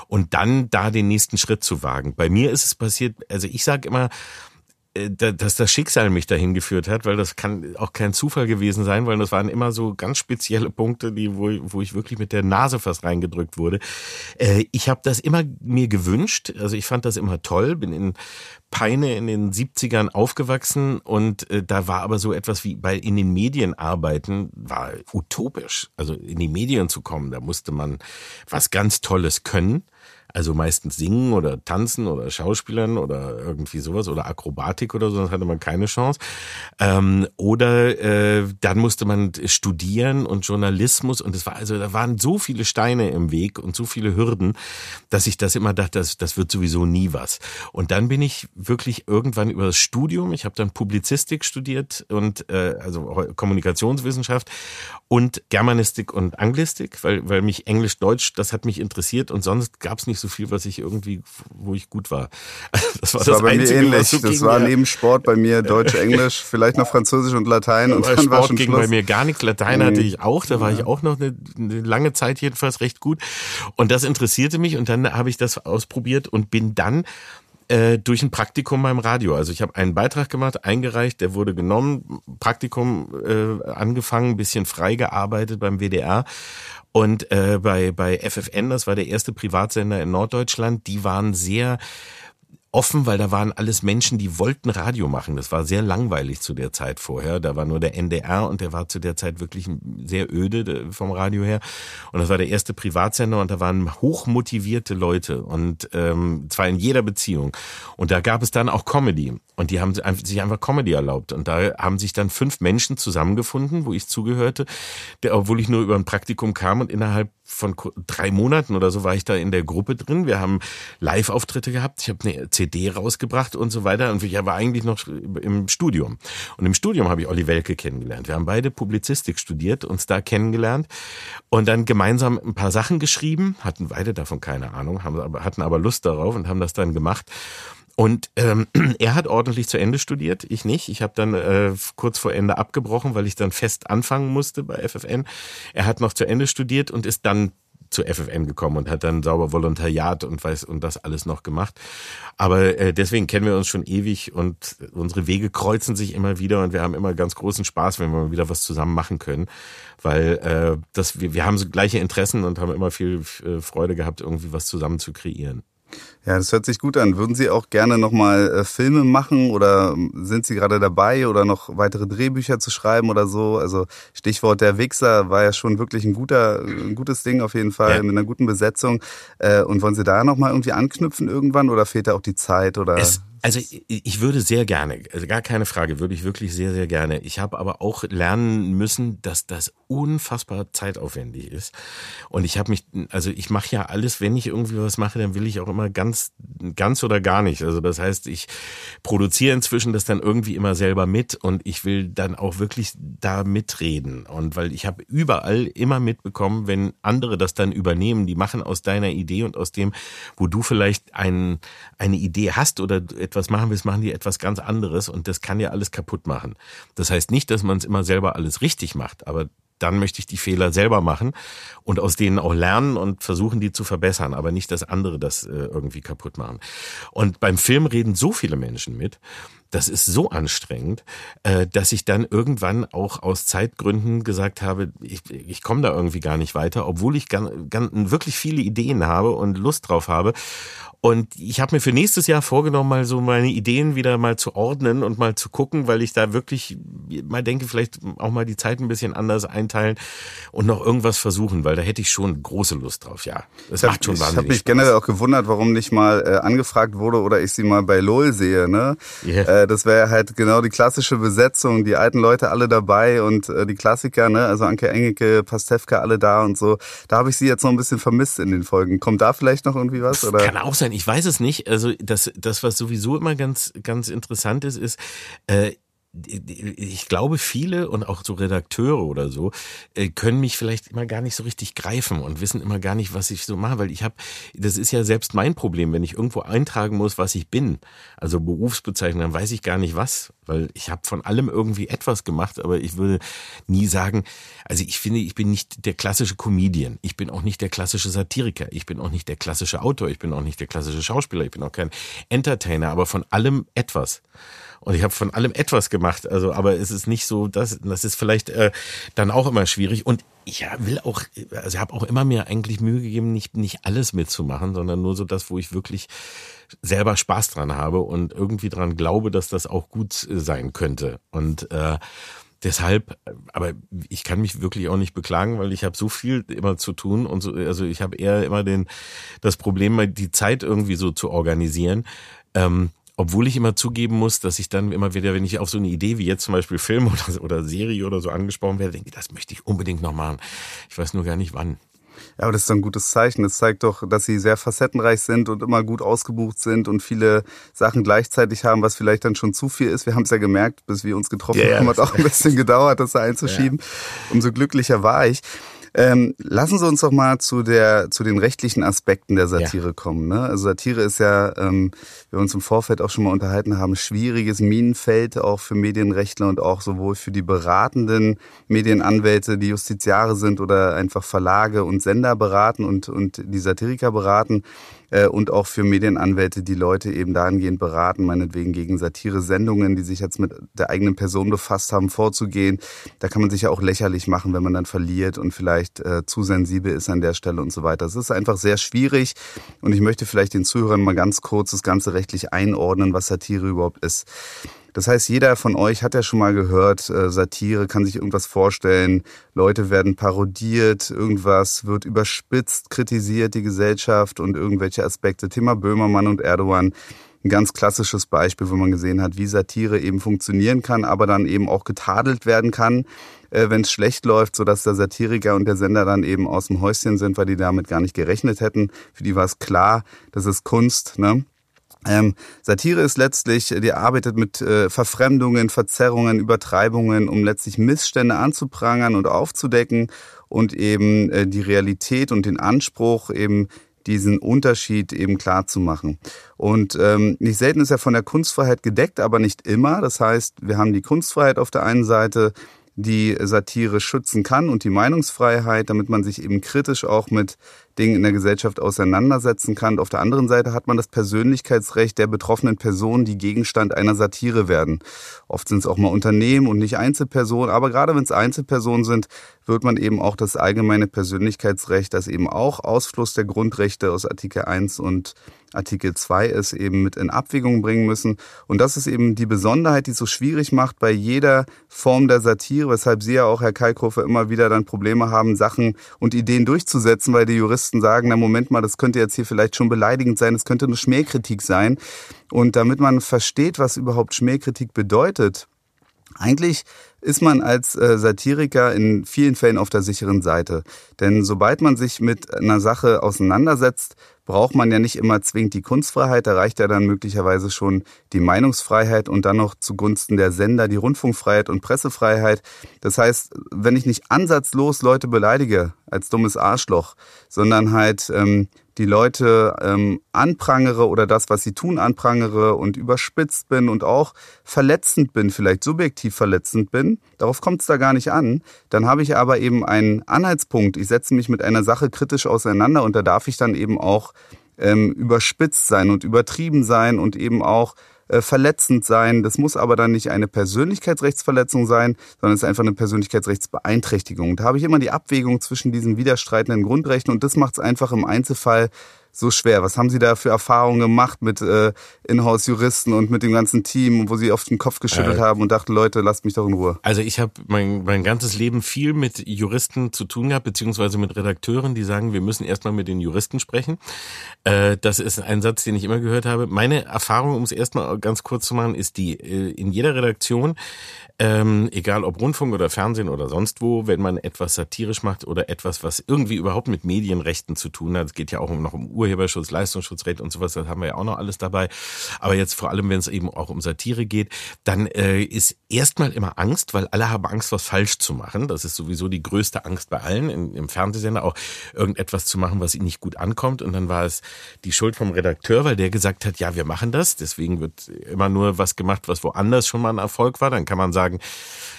und dann da den nächsten Schritt zu wagen. Bei mir ist es passiert, also ich sage immer, dass das Schicksal mich dahin geführt hat, weil das kann auch kein Zufall gewesen sein, weil das waren immer so ganz spezielle Punkte, die wo, wo ich wirklich mit der Nase fast reingedrückt wurde. Äh, ich habe das immer mir gewünscht, also ich fand das immer toll, bin in Peine in den 70ern aufgewachsen und äh, da war aber so etwas wie bei in den Medien arbeiten war utopisch. Also in die Medien zu kommen, da musste man was ganz Tolles können also meistens singen oder tanzen oder Schauspielern oder irgendwie sowas oder Akrobatik oder so, sonst hatte man keine Chance. Ähm, oder äh, dann musste man studieren und Journalismus und es war also da waren so viele Steine im Weg und so viele Hürden, dass ich das immer dachte, das, das wird sowieso nie was. Und dann bin ich wirklich irgendwann über das Studium, ich habe dann Publizistik studiert und äh, also Kommunikationswissenschaft und Germanistik und Anglistik, weil weil mich Englisch Deutsch das hat mich interessiert und sonst gab es nicht so viel, was ich irgendwie, wo ich gut war. Das war das, das war bei Einzige, mir ähnlich. So das war neben Sport bei mir Deutsch, Englisch, vielleicht noch Französisch und Latein und dann Sport war schon ging Schluss. bei mir gar nichts. Latein mhm. hatte ich auch, da war ja. ich auch noch eine, eine lange Zeit jedenfalls recht gut. Und das interessierte mich und dann habe ich das ausprobiert und bin dann äh, durch ein Praktikum beim Radio. Also ich habe einen Beitrag gemacht, eingereicht, der wurde genommen, Praktikum äh, angefangen, bisschen frei gearbeitet beim WDR und äh, bei, bei FFN, das war der erste Privatsender in Norddeutschland, die waren sehr offen, weil da waren alles Menschen, die wollten Radio machen. Das war sehr langweilig zu der Zeit vorher. Da war nur der NDR und der war zu der Zeit wirklich sehr öde vom Radio her. Und das war der erste Privatsender und da waren hochmotivierte Leute und ähm, zwar in jeder Beziehung. Und da gab es dann auch Comedy und die haben sich einfach Comedy erlaubt. Und da haben sich dann fünf Menschen zusammengefunden, wo ich zugehörte, der, obwohl ich nur über ein Praktikum kam und innerhalb von drei Monaten oder so war ich da in der Gruppe drin. Wir haben Live-Auftritte gehabt. Ich habe eine CD rausgebracht und so weiter. Und ich war eigentlich noch im Studium. Und im Studium habe ich Olli Welke kennengelernt. Wir haben beide Publizistik studiert, uns da kennengelernt und dann gemeinsam ein paar Sachen geschrieben. Hatten beide davon keine Ahnung, haben, hatten aber Lust darauf und haben das dann gemacht. Und ähm, er hat ordentlich zu Ende studiert, ich nicht. Ich habe dann äh, kurz vor Ende abgebrochen, weil ich dann fest anfangen musste bei FFN. Er hat noch zu Ende studiert und ist dann zu FFN gekommen und hat dann sauber Volontariat und weiß und das alles noch gemacht. Aber äh, deswegen kennen wir uns schon ewig und unsere Wege kreuzen sich immer wieder und wir haben immer ganz großen Spaß, wenn wir mal wieder was zusammen machen können, weil äh, das wir, wir haben so gleiche Interessen und haben immer viel äh, Freude gehabt, irgendwie was zusammen zu kreieren. Ja, das hört sich gut an. Würden Sie auch gerne nochmal äh, Filme machen oder sind Sie gerade dabei oder noch weitere Drehbücher zu schreiben oder so? Also Stichwort der Wichser war ja schon wirklich ein guter, ein gutes Ding auf jeden Fall ja. mit einer guten Besetzung. Äh, und wollen Sie da nochmal irgendwie anknüpfen irgendwann oder fehlt da auch die Zeit oder? Es also ich würde sehr gerne, also gar keine Frage, würde ich wirklich sehr, sehr gerne. Ich habe aber auch lernen müssen, dass das unfassbar zeitaufwendig ist. Und ich habe mich, also ich mache ja alles, wenn ich irgendwie was mache, dann will ich auch immer ganz, ganz oder gar nicht. Also das heißt, ich produziere inzwischen das dann irgendwie immer selber mit und ich will dann auch wirklich da mitreden. Und weil ich habe überall immer mitbekommen, wenn andere das dann übernehmen, die machen aus deiner Idee und aus dem, wo du vielleicht ein, eine Idee hast oder etwas machen willst, machen die etwas ganz anderes und das kann ja alles kaputt machen. Das heißt nicht, dass man es immer selber alles richtig macht, aber dann möchte ich die Fehler selber machen und aus denen auch lernen und versuchen, die zu verbessern, aber nicht, dass andere das äh, irgendwie kaputt machen. Und beim Film reden so viele Menschen mit, das ist so anstrengend, äh, dass ich dann irgendwann auch aus Zeitgründen gesagt habe, ich, ich komme da irgendwie gar nicht weiter, obwohl ich ganz, ganz, wirklich viele Ideen habe und Lust drauf habe. Und ich habe mir für nächstes Jahr vorgenommen, mal so meine Ideen wieder mal zu ordnen und mal zu gucken, weil ich da wirklich mal denke, vielleicht auch mal die Zeit ein bisschen anders einteilen und noch irgendwas versuchen, weil da hätte ich schon große Lust drauf. Ja, das macht schon wahnsinnig Ich habe mich Spaß. generell auch gewundert, warum nicht mal äh, angefragt wurde oder ich sie mal bei LOL sehe. Ne? Yeah. Äh, das wäre halt genau die klassische Besetzung, die alten Leute alle dabei und äh, die Klassiker, ne? also Anke Engelke, Pastewka, alle da und so. Da habe ich sie jetzt noch ein bisschen vermisst in den Folgen. Kommt da vielleicht noch irgendwie was? Oder? Kann auch sein, ich weiß es nicht. Also das, das was sowieso immer ganz, ganz interessant ist, ist, äh, ich glaube, viele und auch so Redakteure oder so äh, können mich vielleicht immer gar nicht so richtig greifen und wissen immer gar nicht, was ich so mache, weil ich habe, das ist ja selbst mein Problem, wenn ich irgendwo eintragen muss, was ich bin, also Berufsbezeichnung, dann weiß ich gar nicht was, weil ich habe von allem irgendwie etwas gemacht, aber ich würde nie sagen, also ich finde, ich bin nicht der klassische Comedian, ich bin auch nicht der klassische Satiriker, ich bin auch nicht der klassische Autor, ich bin auch nicht der klassische Schauspieler, ich bin auch kein Entertainer, aber von allem etwas. Und ich habe von allem etwas gemacht. Also, aber es ist nicht so, das, das ist vielleicht äh, dann auch immer schwierig. Und ich will auch, also habe auch immer mir eigentlich Mühe gegeben, nicht nicht alles mitzumachen, sondern nur so das, wo ich wirklich selber Spaß dran habe und irgendwie dran glaube, dass das auch gut äh, sein könnte. Und äh, deshalb, aber ich kann mich wirklich auch nicht beklagen, weil ich habe so viel immer zu tun und so, also ich habe eher immer den das Problem, die Zeit irgendwie so zu organisieren. Ähm, obwohl ich immer zugeben muss, dass ich dann immer wieder, wenn ich auf so eine Idee wie jetzt zum Beispiel Film oder, oder Serie oder so angesprochen werde, denke, das möchte ich unbedingt noch machen. Ich weiß nur gar nicht wann. Ja, aber das ist ein gutes Zeichen. Das zeigt doch, dass sie sehr facettenreich sind und immer gut ausgebucht sind und viele Sachen gleichzeitig haben, was vielleicht dann schon zu viel ist. Wir haben es ja gemerkt, bis wir uns getroffen yeah, haben, hat auch ein bisschen gedauert, das einzuschieben. Ja. Umso glücklicher war ich. Ähm, lassen Sie uns doch mal zu der zu den rechtlichen Aspekten der Satire ja. kommen. Ne? Also Satire ist ja, ähm, wir uns im Vorfeld auch schon mal unterhalten haben, schwieriges Minenfeld auch für Medienrechtler und auch sowohl für die beratenden Medienanwälte, die Justiziare sind oder einfach Verlage und Sender beraten und und die Satiriker beraten äh, und auch für Medienanwälte, die Leute eben dahingehend beraten, meinetwegen gegen Satire-Sendungen, die sich jetzt mit der eigenen Person befasst haben, vorzugehen. Da kann man sich ja auch lächerlich machen, wenn man dann verliert und vielleicht äh, zu sensibel ist an der Stelle und so weiter. Es ist einfach sehr schwierig und ich möchte vielleicht den Zuhörern mal ganz kurz das Ganze rechtlich einordnen, was Satire überhaupt ist. Das heißt, jeder von euch hat ja schon mal gehört, äh, Satire kann sich irgendwas vorstellen, Leute werden parodiert, irgendwas wird überspitzt, kritisiert die Gesellschaft und irgendwelche Aspekte. Thema Böhmermann und Erdogan. Ein ganz klassisches Beispiel, wo man gesehen hat, wie Satire eben funktionieren kann, aber dann eben auch getadelt werden kann, äh, wenn es schlecht läuft, sodass der Satiriker und der Sender dann eben aus dem Häuschen sind, weil die damit gar nicht gerechnet hätten. Für die war es klar, das ist Kunst. Ne? Ähm, Satire ist letztlich, die arbeitet mit äh, Verfremdungen, Verzerrungen, Übertreibungen, um letztlich Missstände anzuprangern und aufzudecken und eben äh, die Realität und den Anspruch eben diesen Unterschied eben klar zu machen. Und ähm, nicht selten ist er von der Kunstfreiheit gedeckt, aber nicht immer. Das heißt, wir haben die Kunstfreiheit auf der einen Seite, die Satire schützen kann und die Meinungsfreiheit, damit man sich eben kritisch auch mit Dingen in der Gesellschaft auseinandersetzen kann. Auf der anderen Seite hat man das Persönlichkeitsrecht der betroffenen Personen, die Gegenstand einer Satire werden. Oft sind es auch mal Unternehmen und nicht Einzelpersonen, aber gerade wenn es Einzelpersonen sind, wird man eben auch das allgemeine Persönlichkeitsrecht, das eben auch Ausfluss der Grundrechte aus Artikel 1 und Artikel 2 ist, eben mit in Abwägung bringen müssen. Und das ist eben die Besonderheit, die es so schwierig macht bei jeder Form der Satire, weshalb Sie ja auch, Herr Kalkofer, immer wieder dann Probleme haben, Sachen und Ideen durchzusetzen, weil die Juristen Juristen sagen, na Moment mal, das könnte jetzt hier vielleicht schon beleidigend sein, das könnte eine Schmähkritik sein. Und damit man versteht, was überhaupt Schmähkritik bedeutet, eigentlich ist man als äh, Satiriker in vielen Fällen auf der sicheren Seite. Denn sobald man sich mit einer Sache auseinandersetzt, braucht man ja nicht immer zwingend die Kunstfreiheit, da reicht ja dann möglicherweise schon die Meinungsfreiheit und dann noch zugunsten der Sender die Rundfunkfreiheit und Pressefreiheit. Das heißt, wenn ich nicht ansatzlos Leute beleidige als dummes Arschloch, sondern halt ähm, die Leute ähm, anprangere oder das, was sie tun, anprangere und überspitzt bin und auch verletzend bin, vielleicht subjektiv verletzend bin, darauf kommt es da gar nicht an, dann habe ich aber eben einen Anhaltspunkt. Ich setze mich mit einer Sache kritisch auseinander und da darf ich dann eben auch ähm, überspitzt sein und übertrieben sein und eben auch verletzend sein. Das muss aber dann nicht eine Persönlichkeitsrechtsverletzung sein, sondern es ist einfach eine Persönlichkeitsrechtsbeeinträchtigung. Da habe ich immer die Abwägung zwischen diesen widerstreitenden Grundrechten und das macht es einfach im Einzelfall so schwer? Was haben Sie da für Erfahrungen gemacht mit äh, Inhouse-Juristen und mit dem ganzen Team, wo Sie oft den Kopf geschüttelt äh, haben und dachten, Leute, lasst mich doch in Ruhe? Also ich habe mein, mein ganzes Leben viel mit Juristen zu tun gehabt, beziehungsweise mit Redakteuren, die sagen, wir müssen erstmal mit den Juristen sprechen. Äh, das ist ein Satz, den ich immer gehört habe. Meine Erfahrung, um es erstmal ganz kurz zu machen, ist die, äh, in jeder Redaktion ähm, egal ob Rundfunk oder Fernsehen oder sonst wo, wenn man etwas satirisch macht oder etwas, was irgendwie überhaupt mit Medienrechten zu tun hat, es geht ja auch noch um Urheberschutz, Leistungsschutzrecht und sowas, das haben wir ja auch noch alles dabei. Aber jetzt vor allem, wenn es eben auch um Satire geht, dann äh, ist erstmal immer Angst, weil alle haben Angst, was falsch zu machen. Das ist sowieso die größte Angst bei allen in, im Fernsehsender, auch irgendetwas zu machen, was ihnen nicht gut ankommt. Und dann war es die Schuld vom Redakteur, weil der gesagt hat, ja, wir machen das. Deswegen wird immer nur was gemacht, was woanders schon mal ein Erfolg war. Dann kann man sagen,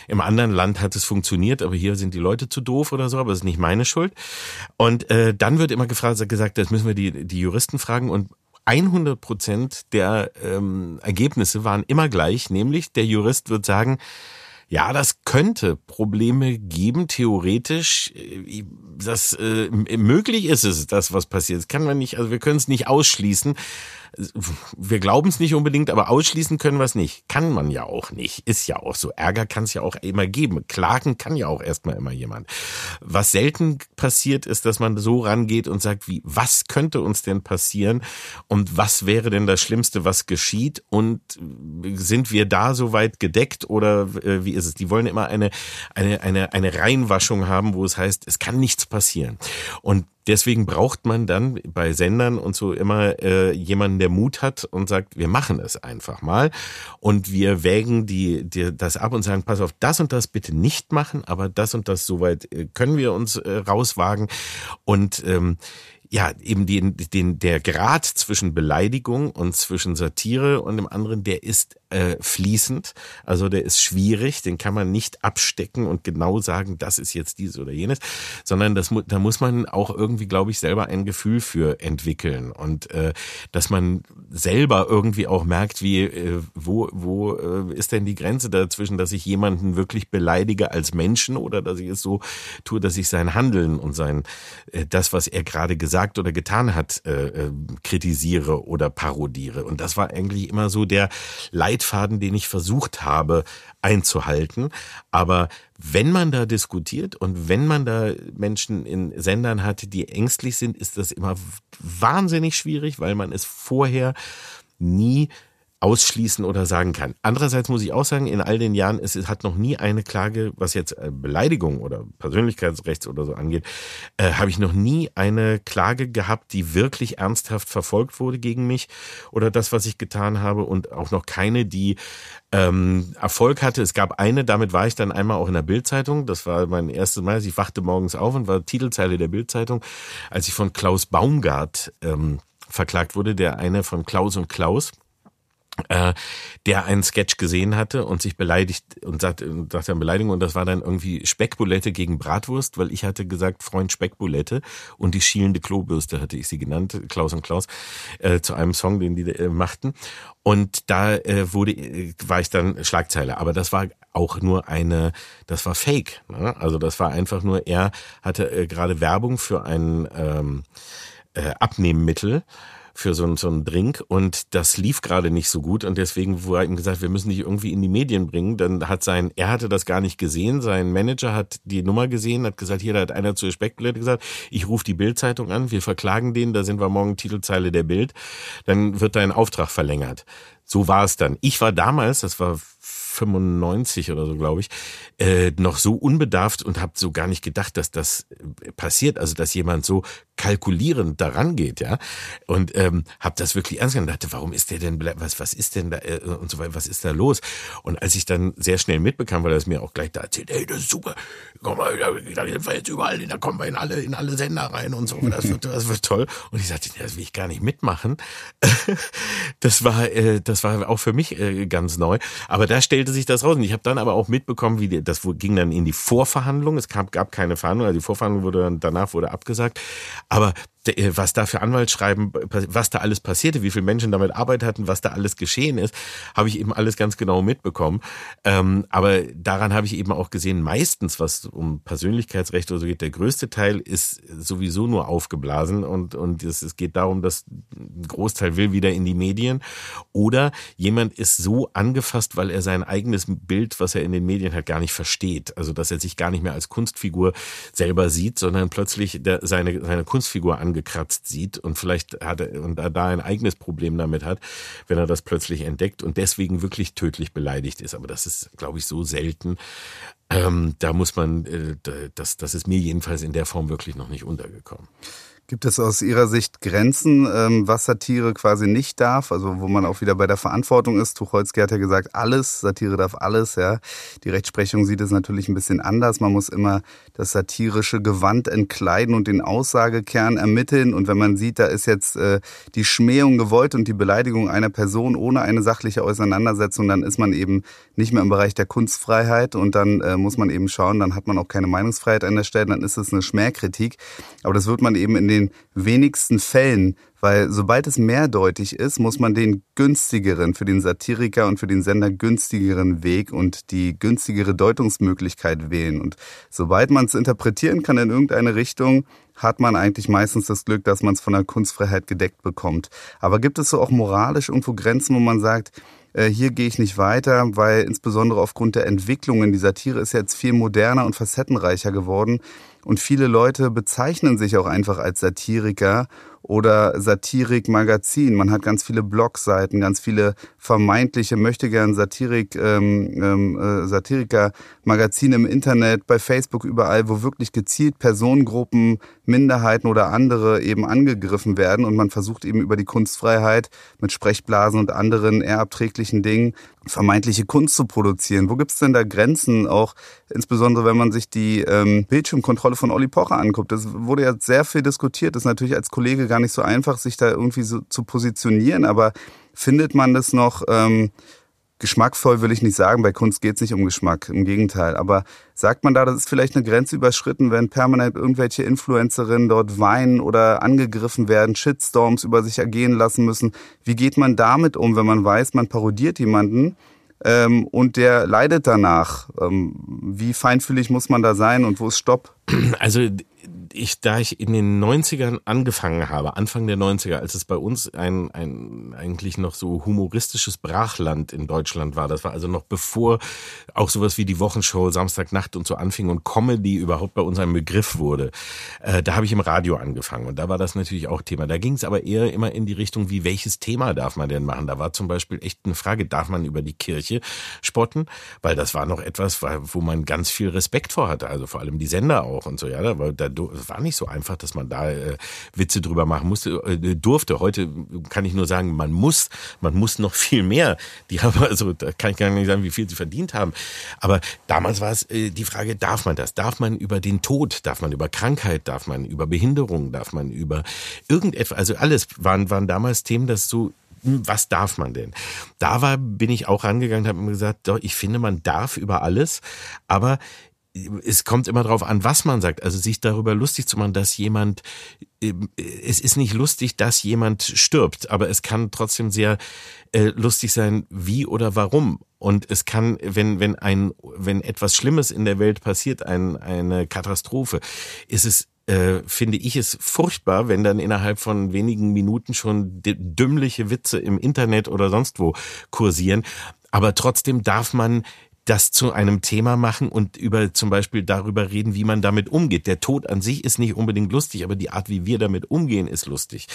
im anderen Land hat es funktioniert, aber hier sind die Leute zu doof oder so, aber das ist nicht meine Schuld. Und äh, dann wird immer gefragt, gesagt, das müssen wir die, die Juristen fragen und 100 Prozent der ähm, Ergebnisse waren immer gleich, nämlich der Jurist wird sagen, ja, das könnte Probleme geben, theoretisch. Äh, das äh, möglich ist es, das was passiert. Das kann man nicht, also wir können es nicht ausschließen wir glauben es nicht unbedingt, aber ausschließen können wir es nicht. Kann man ja auch nicht. Ist ja auch so. Ärger kann es ja auch immer geben. Klagen kann ja auch erstmal immer jemand. Was selten passiert, ist, dass man so rangeht und sagt, wie, was könnte uns denn passieren und was wäre denn das Schlimmste, was geschieht und sind wir da soweit gedeckt oder äh, wie ist es? Die wollen immer eine, eine, eine, eine Reinwaschung haben, wo es heißt, es kann nichts passieren. Und Deswegen braucht man dann bei Sendern und so immer äh, jemanden, der Mut hat und sagt, wir machen es einfach mal. Und wir wägen die, die das ab und sagen, pass auf, das und das bitte nicht machen, aber das und das soweit äh, können wir uns äh, rauswagen. Und ähm, ja, eben den, den, der Grad zwischen Beleidigung und zwischen Satire und dem anderen, der ist äh, fließend. Also der ist schwierig, den kann man nicht abstecken und genau sagen, das ist jetzt dies oder jenes, sondern das, da muss man auch irgendwie, glaube ich, selber ein Gefühl für entwickeln und äh, dass man selber irgendwie auch merkt, wie, äh, wo, wo äh, ist denn die Grenze dazwischen, dass ich jemanden wirklich beleidige als Menschen oder dass ich es so tue, dass ich sein Handeln und sein, äh, das, was er gerade gesagt oder getan hat, äh, äh, kritisiere oder parodiere. Und das war eigentlich immer so der Leitfaden, den ich versucht habe einzuhalten. Aber wenn man da diskutiert und wenn man da Menschen in Sendern hat, die ängstlich sind, ist das immer wahnsinnig schwierig, weil man es vorher nie ausschließen oder sagen kann. Andererseits muss ich auch sagen, in all den Jahren, es hat noch nie eine Klage, was jetzt äh, Beleidigung oder Persönlichkeitsrechts oder so angeht, äh, habe ich noch nie eine Klage gehabt, die wirklich ernsthaft verfolgt wurde gegen mich oder das, was ich getan habe und auch noch keine, die ähm, Erfolg hatte. Es gab eine, damit war ich dann einmal auch in der Bildzeitung. Das war mein erstes Mal. Ich wachte morgens auf und war Titelzeile der Bildzeitung, als ich von Klaus Baumgart ähm, verklagt wurde, der eine von Klaus und Klaus äh, der einen Sketch gesehen hatte und sich beleidigt und sagt, sagt eine Beleidigung und das war dann irgendwie Speckbulette gegen Bratwurst, weil ich hatte gesagt Freund Speckbulette und die schielende Klobürste hatte ich sie genannt, Klaus und Klaus, äh, zu einem Song, den die äh, machten und da äh, wurde äh, war ich dann Schlagzeile, aber das war auch nur eine, das war Fake, ne? also das war einfach nur er hatte äh, gerade Werbung für ein ähm, äh, Abnehmmittel für so, so einen Drink und das lief gerade nicht so gut und deswegen wurde ihm gesagt, wir müssen dich irgendwie in die Medien bringen. Dann hat sein, er hatte das gar nicht gesehen, sein Manager hat die Nummer gesehen, hat gesagt, hier, da hat einer zu Speckblätter gesagt, ich rufe die Bildzeitung an, wir verklagen den, da sind wir morgen Titelzeile der Bild, dann wird dein Auftrag verlängert. So war es dann. Ich war damals, das war 95 oder so, glaube ich, äh, noch so unbedarft und habe so gar nicht gedacht, dass das äh, passiert, also dass jemand so kalkulierend daran geht, ja. Und ähm, habe das wirklich ernst genommen. Dachte, warum ist der denn, was, was ist denn da äh, und so weiter, was ist da los? Und als ich dann sehr schnell mitbekam, weil er es mir auch gleich da erzählt, ey, das ist super, komm mal, da sind wir jetzt überall, da kommen wir in alle, in alle Sender rein und so, das wird, das wird toll. Und ich sagte, das will ich gar nicht mitmachen. das war, äh, das war auch für mich äh, ganz neu. Aber da stellte sich das raus. Und ich habe dann aber auch mitbekommen, wie die, das ging dann in die Vorverhandlung. Es gab, gab keine Verhandlung, also die Vorverhandlung wurde dann danach wurde abgesagt. Aber was da für Anwaltsschreiben, was da alles passierte, wie viele Menschen damit Arbeit hatten, was da alles geschehen ist, habe ich eben alles ganz genau mitbekommen. Ähm, aber daran habe ich eben auch gesehen, meistens, was um Persönlichkeitsrechte oder so geht, der größte Teil ist sowieso nur aufgeblasen und, und es, es geht darum, dass ein Großteil will wieder in die Medien oder jemand ist so angefasst, weil er sein eigenes Bild, was er in den Medien hat, gar nicht versteht. Also, dass er sich gar nicht mehr als Kunstfigur selber sieht, sondern plötzlich der, seine, seine Kunstfigur an angekratzt sieht und vielleicht hat er und da ein eigenes Problem damit hat, wenn er das plötzlich entdeckt und deswegen wirklich tödlich beleidigt ist. Aber das ist, glaube ich, so selten. ähm, da muss man, äh, das, das ist mir jedenfalls in der Form wirklich noch nicht untergekommen. Gibt es aus Ihrer Sicht Grenzen, ähm, was Satire quasi nicht darf? Also wo man auch wieder bei der Verantwortung ist. Tucholsky hat ja gesagt, alles, Satire darf alles. Ja, Die Rechtsprechung sieht es natürlich ein bisschen anders. Man muss immer das satirische Gewand entkleiden und den Aussagekern ermitteln. Und wenn man sieht, da ist jetzt äh, die Schmähung gewollt und die Beleidigung einer Person ohne eine sachliche Auseinandersetzung, dann ist man eben nicht mehr im Bereich der Kunstfreiheit und dann äh, muss man eben schauen, dann hat man auch keine Meinungsfreiheit an der Stelle, dann ist es eine Schmähkritik. Aber das wird man eben in den wenigsten Fällen, weil sobald es mehrdeutig ist, muss man den günstigeren, für den Satiriker und für den Sender günstigeren Weg und die günstigere Deutungsmöglichkeit wählen. Und sobald man es interpretieren kann in irgendeine Richtung, hat man eigentlich meistens das Glück, dass man es von der Kunstfreiheit gedeckt bekommt. Aber gibt es so auch moralisch irgendwo Grenzen, wo man sagt, äh, hier gehe ich nicht weiter, weil insbesondere aufgrund der Entwicklungen, die Satire ist jetzt viel moderner und facettenreicher geworden. Und viele Leute bezeichnen sich auch einfach als Satiriker oder Satirik-Magazin. Man hat ganz viele Blogseiten, ganz viele vermeintliche, möchte gern Satirik, ähm, ähm, äh, Satiriker-Magazine im Internet, bei Facebook, überall, wo wirklich gezielt Personengruppen, Minderheiten oder andere eben angegriffen werden und man versucht eben über die Kunstfreiheit mit Sprechblasen und anderen erbträglichen Dingen vermeintliche Kunst zu produzieren. Wo gibt's denn da Grenzen, auch insbesondere wenn man sich die ähm, Bildschirmkontrolle von Olli Pocher anguckt? Das wurde ja sehr viel diskutiert, das ist natürlich als Kollege gar nicht so einfach, sich da irgendwie so zu positionieren, aber findet man das noch ähm, geschmackvoll, will ich nicht sagen, bei Kunst geht es nicht um Geschmack, im Gegenteil, aber sagt man da, das ist vielleicht eine Grenze überschritten, wenn permanent irgendwelche Influencerinnen dort weinen oder angegriffen werden, Shitstorms über sich ergehen lassen müssen. Wie geht man damit um, wenn man weiß, man parodiert jemanden, ähm, und der leidet danach. Ähm, wie feinfühlig muss man da sein und wo ist Stopp? Also ich, da ich in den 90ern angefangen habe, Anfang der 90er, als es bei uns ein, ein eigentlich noch so humoristisches Brachland in Deutschland war, das war also noch bevor auch sowas wie die Wochenshow Samstagnacht und so anfing und Comedy überhaupt bei uns ein Begriff wurde, äh, da habe ich im Radio angefangen und da war das natürlich auch Thema. Da ging es aber eher immer in die Richtung, wie welches Thema darf man denn machen? Da war zum Beispiel echt eine Frage, darf man über die Kirche spotten? Weil das war noch etwas, wo man ganz viel Respekt vor hatte, also vor allem die Sender auch und so, ja, da, da war nicht so einfach, dass man da äh, Witze drüber machen musste, äh, durfte. Heute kann ich nur sagen, man muss, man muss noch viel mehr. Die haben also, da kann ich gar nicht sagen, wie viel sie verdient haben. Aber damals war es äh, die Frage, darf man das? Darf man über den Tod, darf man über Krankheit, darf man über Behinderung, darf man über irgendetwas, also alles waren, waren damals Themen, das so hm, was darf man denn? Da war, bin ich auch rangegangen, habe mir gesagt, doch, ich finde, man darf über alles, aber es kommt immer darauf an, was man sagt. Also sich darüber lustig zu machen, dass jemand, ähm, es ist nicht lustig, dass jemand stirbt, aber es kann trotzdem sehr äh, lustig sein, wie oder warum. Und es kann, wenn, wenn ein, wenn etwas Schlimmes in der Welt passiert, ein, eine Katastrophe, ist es äh, finde ich es furchtbar, wenn dann innerhalb von wenigen Minuten schon dümmliche Witze im Internet oder sonst wo kursieren. Aber trotzdem darf man das zu einem Thema machen und über zum Beispiel darüber reden, wie man damit umgeht. Der Tod an sich ist nicht unbedingt lustig, aber die Art, wie wir damit umgehen, ist lustig.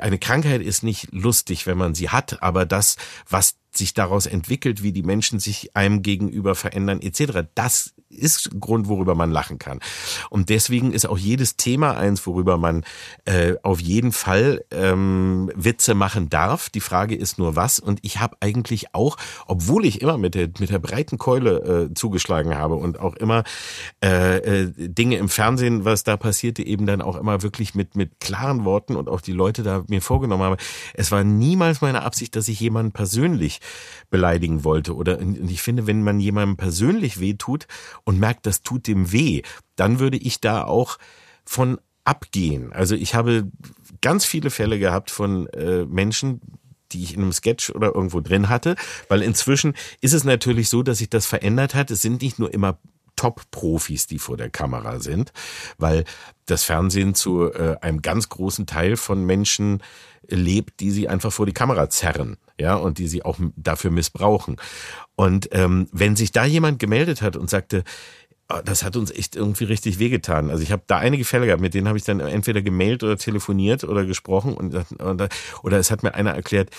Eine Krankheit ist nicht lustig, wenn man sie hat, aber das, was sich daraus entwickelt, wie die Menschen sich einem gegenüber verändern, etc. Das ist Grund, worüber man lachen kann. Und deswegen ist auch jedes Thema eins, worüber man äh, auf jeden Fall ähm, Witze machen darf. Die Frage ist nur was. Und ich habe eigentlich auch, obwohl ich immer mit der mit der breiten Keule äh, zugeschlagen habe und auch immer äh, äh, Dinge im Fernsehen, was da passierte, eben dann auch immer wirklich mit mit klaren Worten und auch die Leute da mir vorgenommen habe. Es war niemals meine Absicht, dass ich jemanden persönlich beleidigen wollte. Oder und ich finde, wenn man jemandem persönlich wehtut und merkt, das tut dem weh, dann würde ich da auch von abgehen. Also ich habe ganz viele Fälle gehabt von äh, Menschen, die ich in einem Sketch oder irgendwo drin hatte, weil inzwischen ist es natürlich so, dass sich das verändert hat. Es sind nicht nur immer Top-Profis, die vor der Kamera sind, weil das Fernsehen zu äh, einem ganz großen Teil von Menschen lebt, die sie einfach vor die Kamera zerren, ja, und die sie auch dafür missbrauchen. Und ähm, wenn sich da jemand gemeldet hat und sagte, oh, das hat uns echt irgendwie richtig wehgetan. Also ich habe da einige Fälle gehabt, mit denen habe ich dann entweder gemailt oder telefoniert oder gesprochen und, oder, oder es hat mir einer erklärt,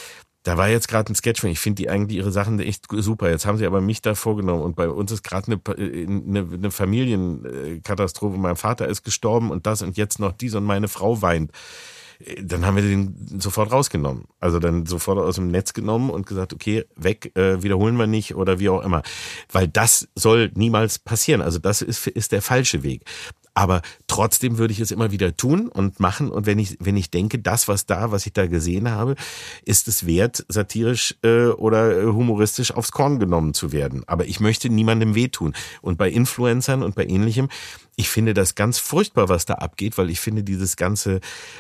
da war jetzt gerade ein Sketch von, ich finde die eigentlich ihre Sachen echt super. Jetzt haben sie aber mich da vorgenommen und bei uns ist gerade eine, eine, eine Familienkatastrophe. Mein Vater ist gestorben und das und jetzt noch dies und meine Frau weint. Dann haben wir den sofort rausgenommen. Also dann sofort aus dem Netz genommen und gesagt, okay, weg, äh, wiederholen wir nicht oder wie auch immer. Weil das soll niemals passieren. Also das ist, ist der falsche Weg. Aber trotzdem würde ich es immer wieder tun und machen. Und wenn ich, wenn ich denke, das, was da, was ich da gesehen habe, ist es wert, satirisch äh, oder humoristisch aufs Korn genommen zu werden. Aber ich möchte niemandem wehtun. Und bei Influencern und bei ähnlichem, ich finde das ganz furchtbar, was da abgeht, weil ich finde dieses Ganze,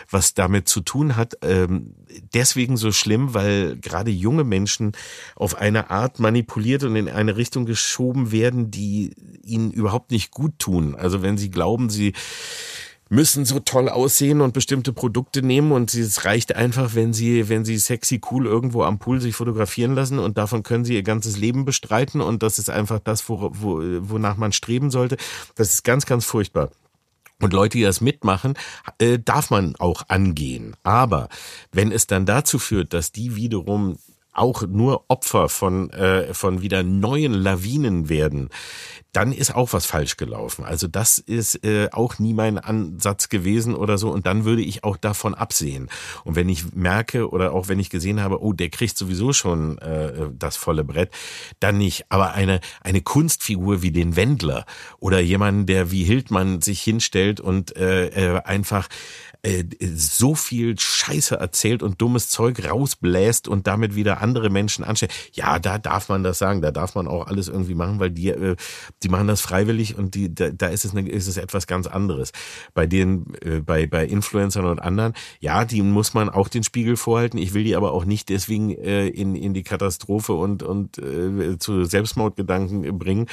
was damit zu tun hat, ähm, deswegen so schlimm, weil gerade junge Menschen auf eine Art manipuliert und in eine Richtung geschoben werden, die ihnen überhaupt nicht gut tun. Also wenn sie glauben, sie müssen so toll aussehen und bestimmte Produkte nehmen und es reicht einfach, wenn sie, wenn sie sexy cool irgendwo am Pool sich fotografieren lassen und davon können sie ihr ganzes Leben bestreiten und das ist einfach das, wo, wo, wonach man streben sollte. Das ist ganz, ganz furchtbar. Und Leute, die das mitmachen, äh, darf man auch angehen. Aber wenn es dann dazu führt, dass die wiederum auch nur Opfer von, äh, von wieder neuen Lawinen werden, dann ist auch was falsch gelaufen. Also das ist äh, auch nie mein Ansatz gewesen oder so. Und dann würde ich auch davon absehen. Und wenn ich merke oder auch wenn ich gesehen habe, oh, der kriegt sowieso schon äh, das volle Brett, dann nicht. Aber eine, eine Kunstfigur wie den Wendler oder jemanden, der wie Hildmann sich hinstellt und äh, äh einfach äh, so viel Scheiße erzählt und dummes Zeug rausbläst und damit wieder andere Menschen anstellt. Ja, da darf man das sagen, da darf man auch alles irgendwie machen, weil die, äh, die machen das freiwillig und die, da, da ist es eine, ist es etwas ganz anderes. Bei den, äh, bei, bei Influencern und anderen, ja, die muss man auch den Spiegel vorhalten. Ich will die aber auch nicht deswegen äh, in, in die Katastrophe und, und äh, zu Selbstmordgedanken bringen.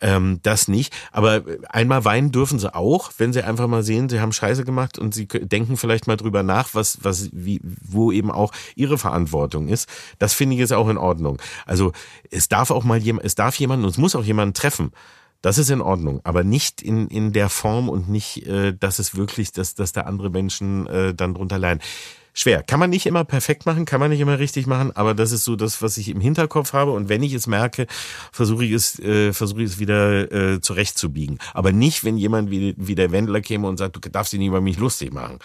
Ähm, das nicht. Aber einmal weinen dürfen sie auch, wenn sie einfach mal sehen, sie haben Scheiße gemacht und sie denken vielleicht mal drüber nach, was, was, wie, wo eben auch ihre Verantwortung ist. Das finde ich ist auch in Ordnung. Also es darf auch mal jemand, es darf jemand, und es muss auch jemanden treffen. Das ist in Ordnung, aber nicht in, in der Form und nicht, äh, dass es wirklich, dass, dass da andere Menschen äh, dann drunter leiden. Schwer. Kann man nicht immer perfekt machen, kann man nicht immer richtig machen, aber das ist so das, was ich im Hinterkopf habe. Und wenn ich es merke, versuche ich es, äh, versuche ich es wieder äh, zurechtzubiegen. Aber nicht, wenn jemand wie, wie der Wendler käme und sagt, du darfst dich nicht über mich lustig machen.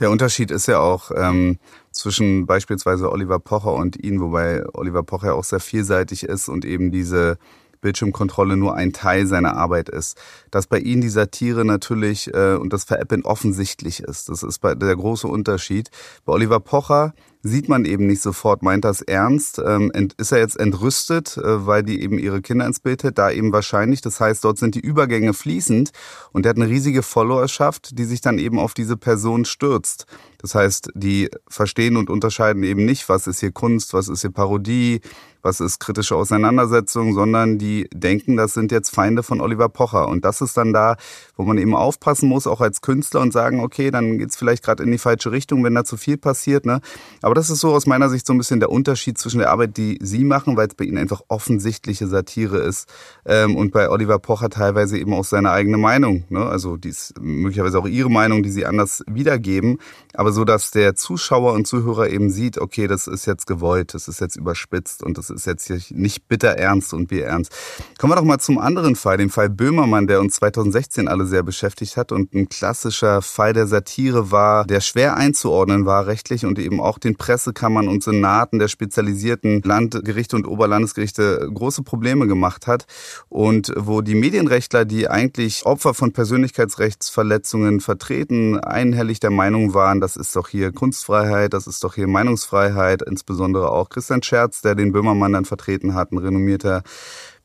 Der Unterschied ist ja auch ähm, zwischen beispielsweise Oliver Pocher und ihn, wobei Oliver Pocher auch sehr vielseitig ist und eben diese Bildschirmkontrolle nur ein Teil seiner Arbeit ist. Dass bei Ihnen die Satire natürlich äh, und das Veräppeln offensichtlich ist. Das ist bei, der große Unterschied. Bei Oliver Pocher sieht man eben nicht sofort, meint das ernst, ähm, ist er jetzt entrüstet, äh, weil die eben ihre Kinder ins Bild hält, da eben wahrscheinlich. Das heißt, dort sind die Übergänge fließend und er hat eine riesige Followerschaft, die sich dann eben auf diese Person stürzt. Das heißt, die verstehen und unterscheiden eben nicht, was ist hier Kunst, was ist hier Parodie, was ist kritische Auseinandersetzung, sondern die denken, das sind jetzt Feinde von Oliver Pocher. Und das ist dann da, wo man eben aufpassen muss, auch als Künstler und sagen, okay, dann geht's vielleicht gerade in die falsche Richtung, wenn da zu viel passiert. Ne? Aber das ist so aus meiner Sicht so ein bisschen der Unterschied zwischen der Arbeit, die Sie machen, weil es bei Ihnen einfach offensichtliche Satire ist ähm, und bei Oliver Pocher teilweise eben auch seine eigene Meinung. Ne? Also die ist möglicherweise auch Ihre Meinung, die Sie anders wiedergeben, aber so, dass der Zuschauer und Zuhörer eben sieht, okay, das ist jetzt gewollt, das ist jetzt überspitzt und das ist jetzt nicht bitter ernst und bierernst. Kommen wir doch mal zum anderen Fall, dem Fall Böhmermann, der uns 2016 alle sehr beschäftigt hat und ein klassischer Fall der Satire war, der schwer einzuordnen war rechtlich und eben auch den Pressekammern und Senaten der spezialisierten Landgerichte und Oberlandesgerichte große Probleme gemacht hat und wo die Medienrechtler, die eigentlich Opfer von Persönlichkeitsrechtsverletzungen vertreten, einhellig der Meinung waren, das ist doch hier Kunstfreiheit, das ist doch hier Meinungsfreiheit, insbesondere auch Christian Scherz, der den Böhmermann dann vertreten hat, ein renommierter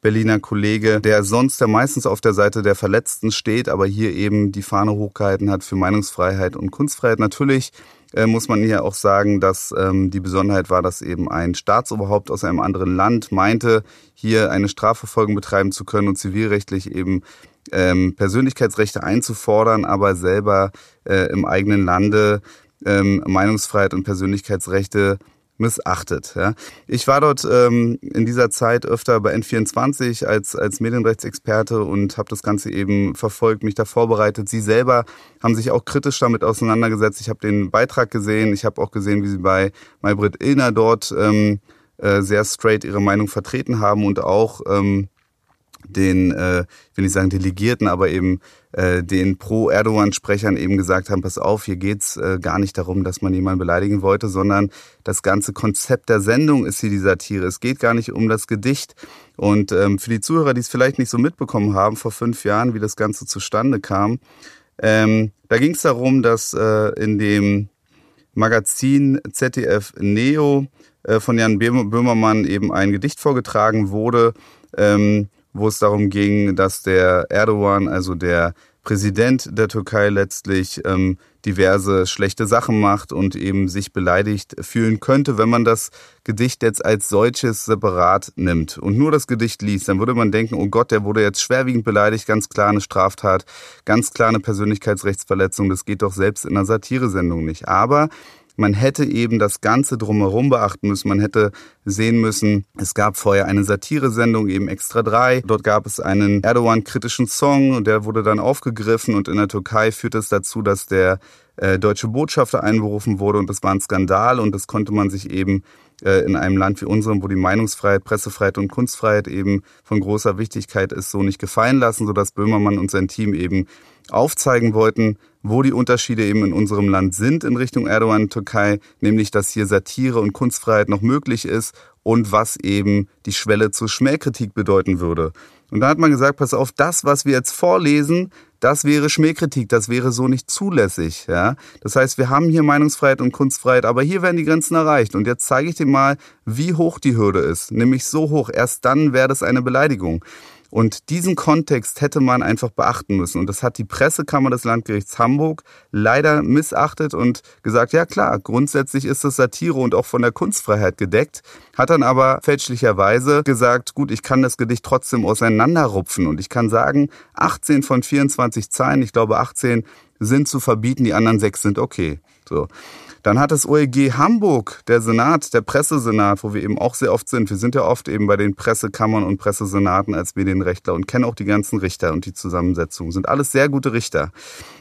Berliner Kollege, der sonst ja meistens auf der Seite der Verletzten steht, aber hier eben die Fahne hochgehalten hat für Meinungsfreiheit und Kunstfreiheit. Natürlich äh, muss man hier auch sagen, dass ähm, die Besonderheit war, dass eben ein Staatsoberhaupt aus einem anderen Land meinte, hier eine Strafverfolgung betreiben zu können und zivilrechtlich eben ähm, Persönlichkeitsrechte einzufordern, aber selber äh, im eigenen Lande ähm, Meinungsfreiheit und Persönlichkeitsrechte missachtet. Ja. Ich war dort ähm, in dieser Zeit öfter bei N24 als, als Medienrechtsexperte und habe das Ganze eben verfolgt, mich da vorbereitet. Sie selber haben sich auch kritisch damit auseinandergesetzt. Ich habe den Beitrag gesehen, ich habe auch gesehen, wie sie bei Maybrit Illner dort ähm, äh, sehr straight ihre Meinung vertreten haben und auch ähm, den, äh, ich will nicht sagen Delegierten, aber eben den Pro-Erdogan-Sprechern eben gesagt haben, pass auf, hier geht's äh, gar nicht darum, dass man jemanden beleidigen wollte, sondern das ganze Konzept der Sendung ist hier die Satire. Es geht gar nicht um das Gedicht. Und ähm, für die Zuhörer, die es vielleicht nicht so mitbekommen haben, vor fünf Jahren, wie das Ganze zustande kam, ähm, da ging es darum, dass äh, in dem Magazin ZDF Neo äh, von Jan Böhmermann eben ein Gedicht vorgetragen wurde, ähm, wo es darum ging, dass der Erdogan, also der Präsident der Türkei letztlich ähm, diverse schlechte Sachen macht und eben sich beleidigt fühlen könnte, wenn man das Gedicht jetzt als solches separat nimmt und nur das Gedicht liest, dann würde man denken, oh Gott, der wurde jetzt schwerwiegend beleidigt, ganz klar eine Straftat, ganz klar eine Persönlichkeitsrechtsverletzung, das geht doch selbst in einer Satiresendung nicht. Aber man hätte eben das Ganze drumherum beachten müssen. Man hätte sehen müssen, es gab vorher eine Satiresendung, eben Extra 3. Dort gab es einen Erdogan-kritischen Song und der wurde dann aufgegriffen und in der Türkei führt es dazu, dass der äh, deutsche Botschafter einberufen wurde und das war ein Skandal und das konnte man sich eben in einem Land wie unserem, wo die Meinungsfreiheit, Pressefreiheit und Kunstfreiheit eben von großer Wichtigkeit ist, so nicht gefallen lassen, sodass Böhmermann und sein Team eben aufzeigen wollten, wo die Unterschiede eben in unserem Land sind in Richtung Erdogan Türkei, nämlich dass hier Satire und Kunstfreiheit noch möglich ist und was eben die Schwelle zur Schmähkritik bedeuten würde. Und da hat man gesagt, pass auf, das, was wir jetzt vorlesen, das wäre Schmähkritik, das wäre so nicht zulässig. Ja? Das heißt, wir haben hier Meinungsfreiheit und Kunstfreiheit, aber hier werden die Grenzen erreicht. Und jetzt zeige ich dir mal, wie hoch die Hürde ist. Nämlich so hoch, erst dann wäre das eine Beleidigung. Und diesen Kontext hätte man einfach beachten müssen. Und das hat die Pressekammer des Landgerichts Hamburg leider missachtet und gesagt, ja klar, grundsätzlich ist das Satire und auch von der Kunstfreiheit gedeckt, hat dann aber fälschlicherweise gesagt, gut, ich kann das Gedicht trotzdem auseinanderrupfen. Und ich kann sagen, 18 von 24 Zeilen, ich glaube 18 sind zu verbieten, die anderen sechs sind okay. So. Dann hat das OEG Hamburg, der Senat, der Pressesenat, wo wir eben auch sehr oft sind. Wir sind ja oft eben bei den Pressekammern und Pressesenaten als Medienrechtler und kennen auch die ganzen Richter und die Zusammensetzung. Sind alles sehr gute Richter.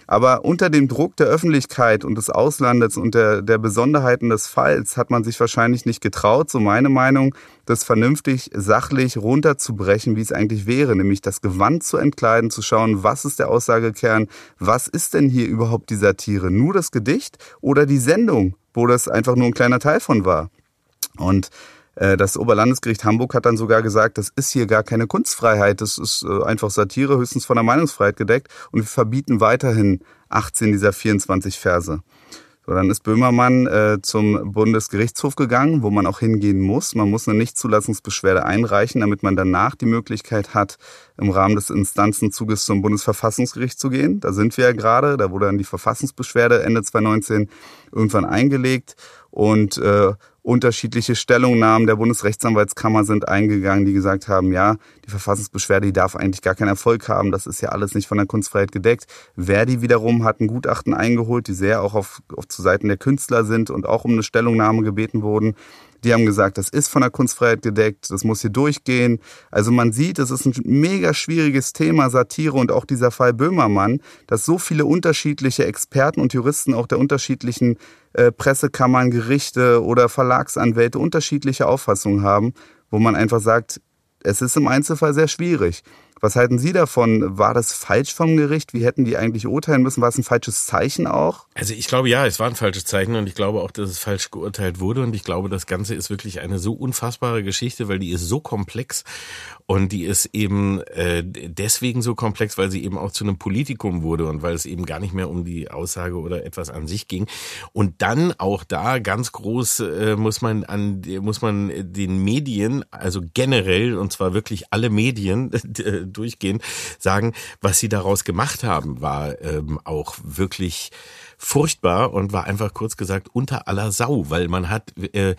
Aber unter dem Druck der Öffentlichkeit und des Auslandes und der, der Besonderheiten des Falls hat man sich wahrscheinlich nicht getraut, so meine Meinung, das vernünftig, sachlich runterzubrechen, wie es eigentlich wäre, nämlich das Gewand zu entkleiden, zu schauen, was ist der Aussagekern, was ist denn hier überhaupt die Satire? Nur das Gedicht oder die Sendung, wo das einfach nur ein kleiner Teil von war? Und äh, das Oberlandesgericht Hamburg hat dann sogar gesagt, das ist hier gar keine Kunstfreiheit, das ist äh, einfach Satire, höchstens von der Meinungsfreiheit gedeckt und wir verbieten weiterhin 18 dieser 24 Verse. So, dann ist Böhmermann äh, zum Bundesgerichtshof gegangen, wo man auch hingehen muss. Man muss eine Nichtzulassungsbeschwerde einreichen, damit man danach die Möglichkeit hat, im Rahmen des Instanzenzuges zum Bundesverfassungsgericht zu gehen. Da sind wir ja gerade. Da wurde dann die Verfassungsbeschwerde Ende 2019 irgendwann eingelegt. Und äh, unterschiedliche Stellungnahmen der Bundesrechtsanwaltskammer sind eingegangen, die gesagt haben, ja, die Verfassungsbeschwerde, die darf eigentlich gar keinen Erfolg haben, das ist ja alles nicht von der Kunstfreiheit gedeckt. Verdi wiederum hat ein Gutachten eingeholt, die sehr auch auf, auf zu Seiten der Künstler sind und auch um eine Stellungnahme gebeten wurden. Die haben gesagt, das ist von der Kunstfreiheit gedeckt, das muss hier durchgehen. Also man sieht, es ist ein mega schwieriges Thema, Satire und auch dieser Fall Böhmermann, dass so viele unterschiedliche Experten und Juristen auch der unterschiedlichen äh, Pressekammern, Gerichte oder Verlagsanwälte unterschiedliche Auffassungen haben, wo man einfach sagt, es ist im Einzelfall sehr schwierig. Was halten Sie davon? War das falsch vom Gericht? Wie hätten die eigentlich urteilen müssen? War es ein falsches Zeichen auch? Also ich glaube ja, es war ein falsches Zeichen und ich glaube auch, dass es falsch geurteilt wurde und ich glaube, das Ganze ist wirklich eine so unfassbare Geschichte, weil die ist so komplex und die ist eben äh, deswegen so komplex, weil sie eben auch zu einem Politikum wurde und weil es eben gar nicht mehr um die Aussage oder etwas an sich ging. Und dann auch da ganz groß äh, muss man an muss man den Medien, also generell und zwar wirklich alle Medien durchgehen, sagen, was sie daraus gemacht haben, war ähm, auch wirklich furchtbar und war einfach kurz gesagt unter aller Sau, weil man hat äh,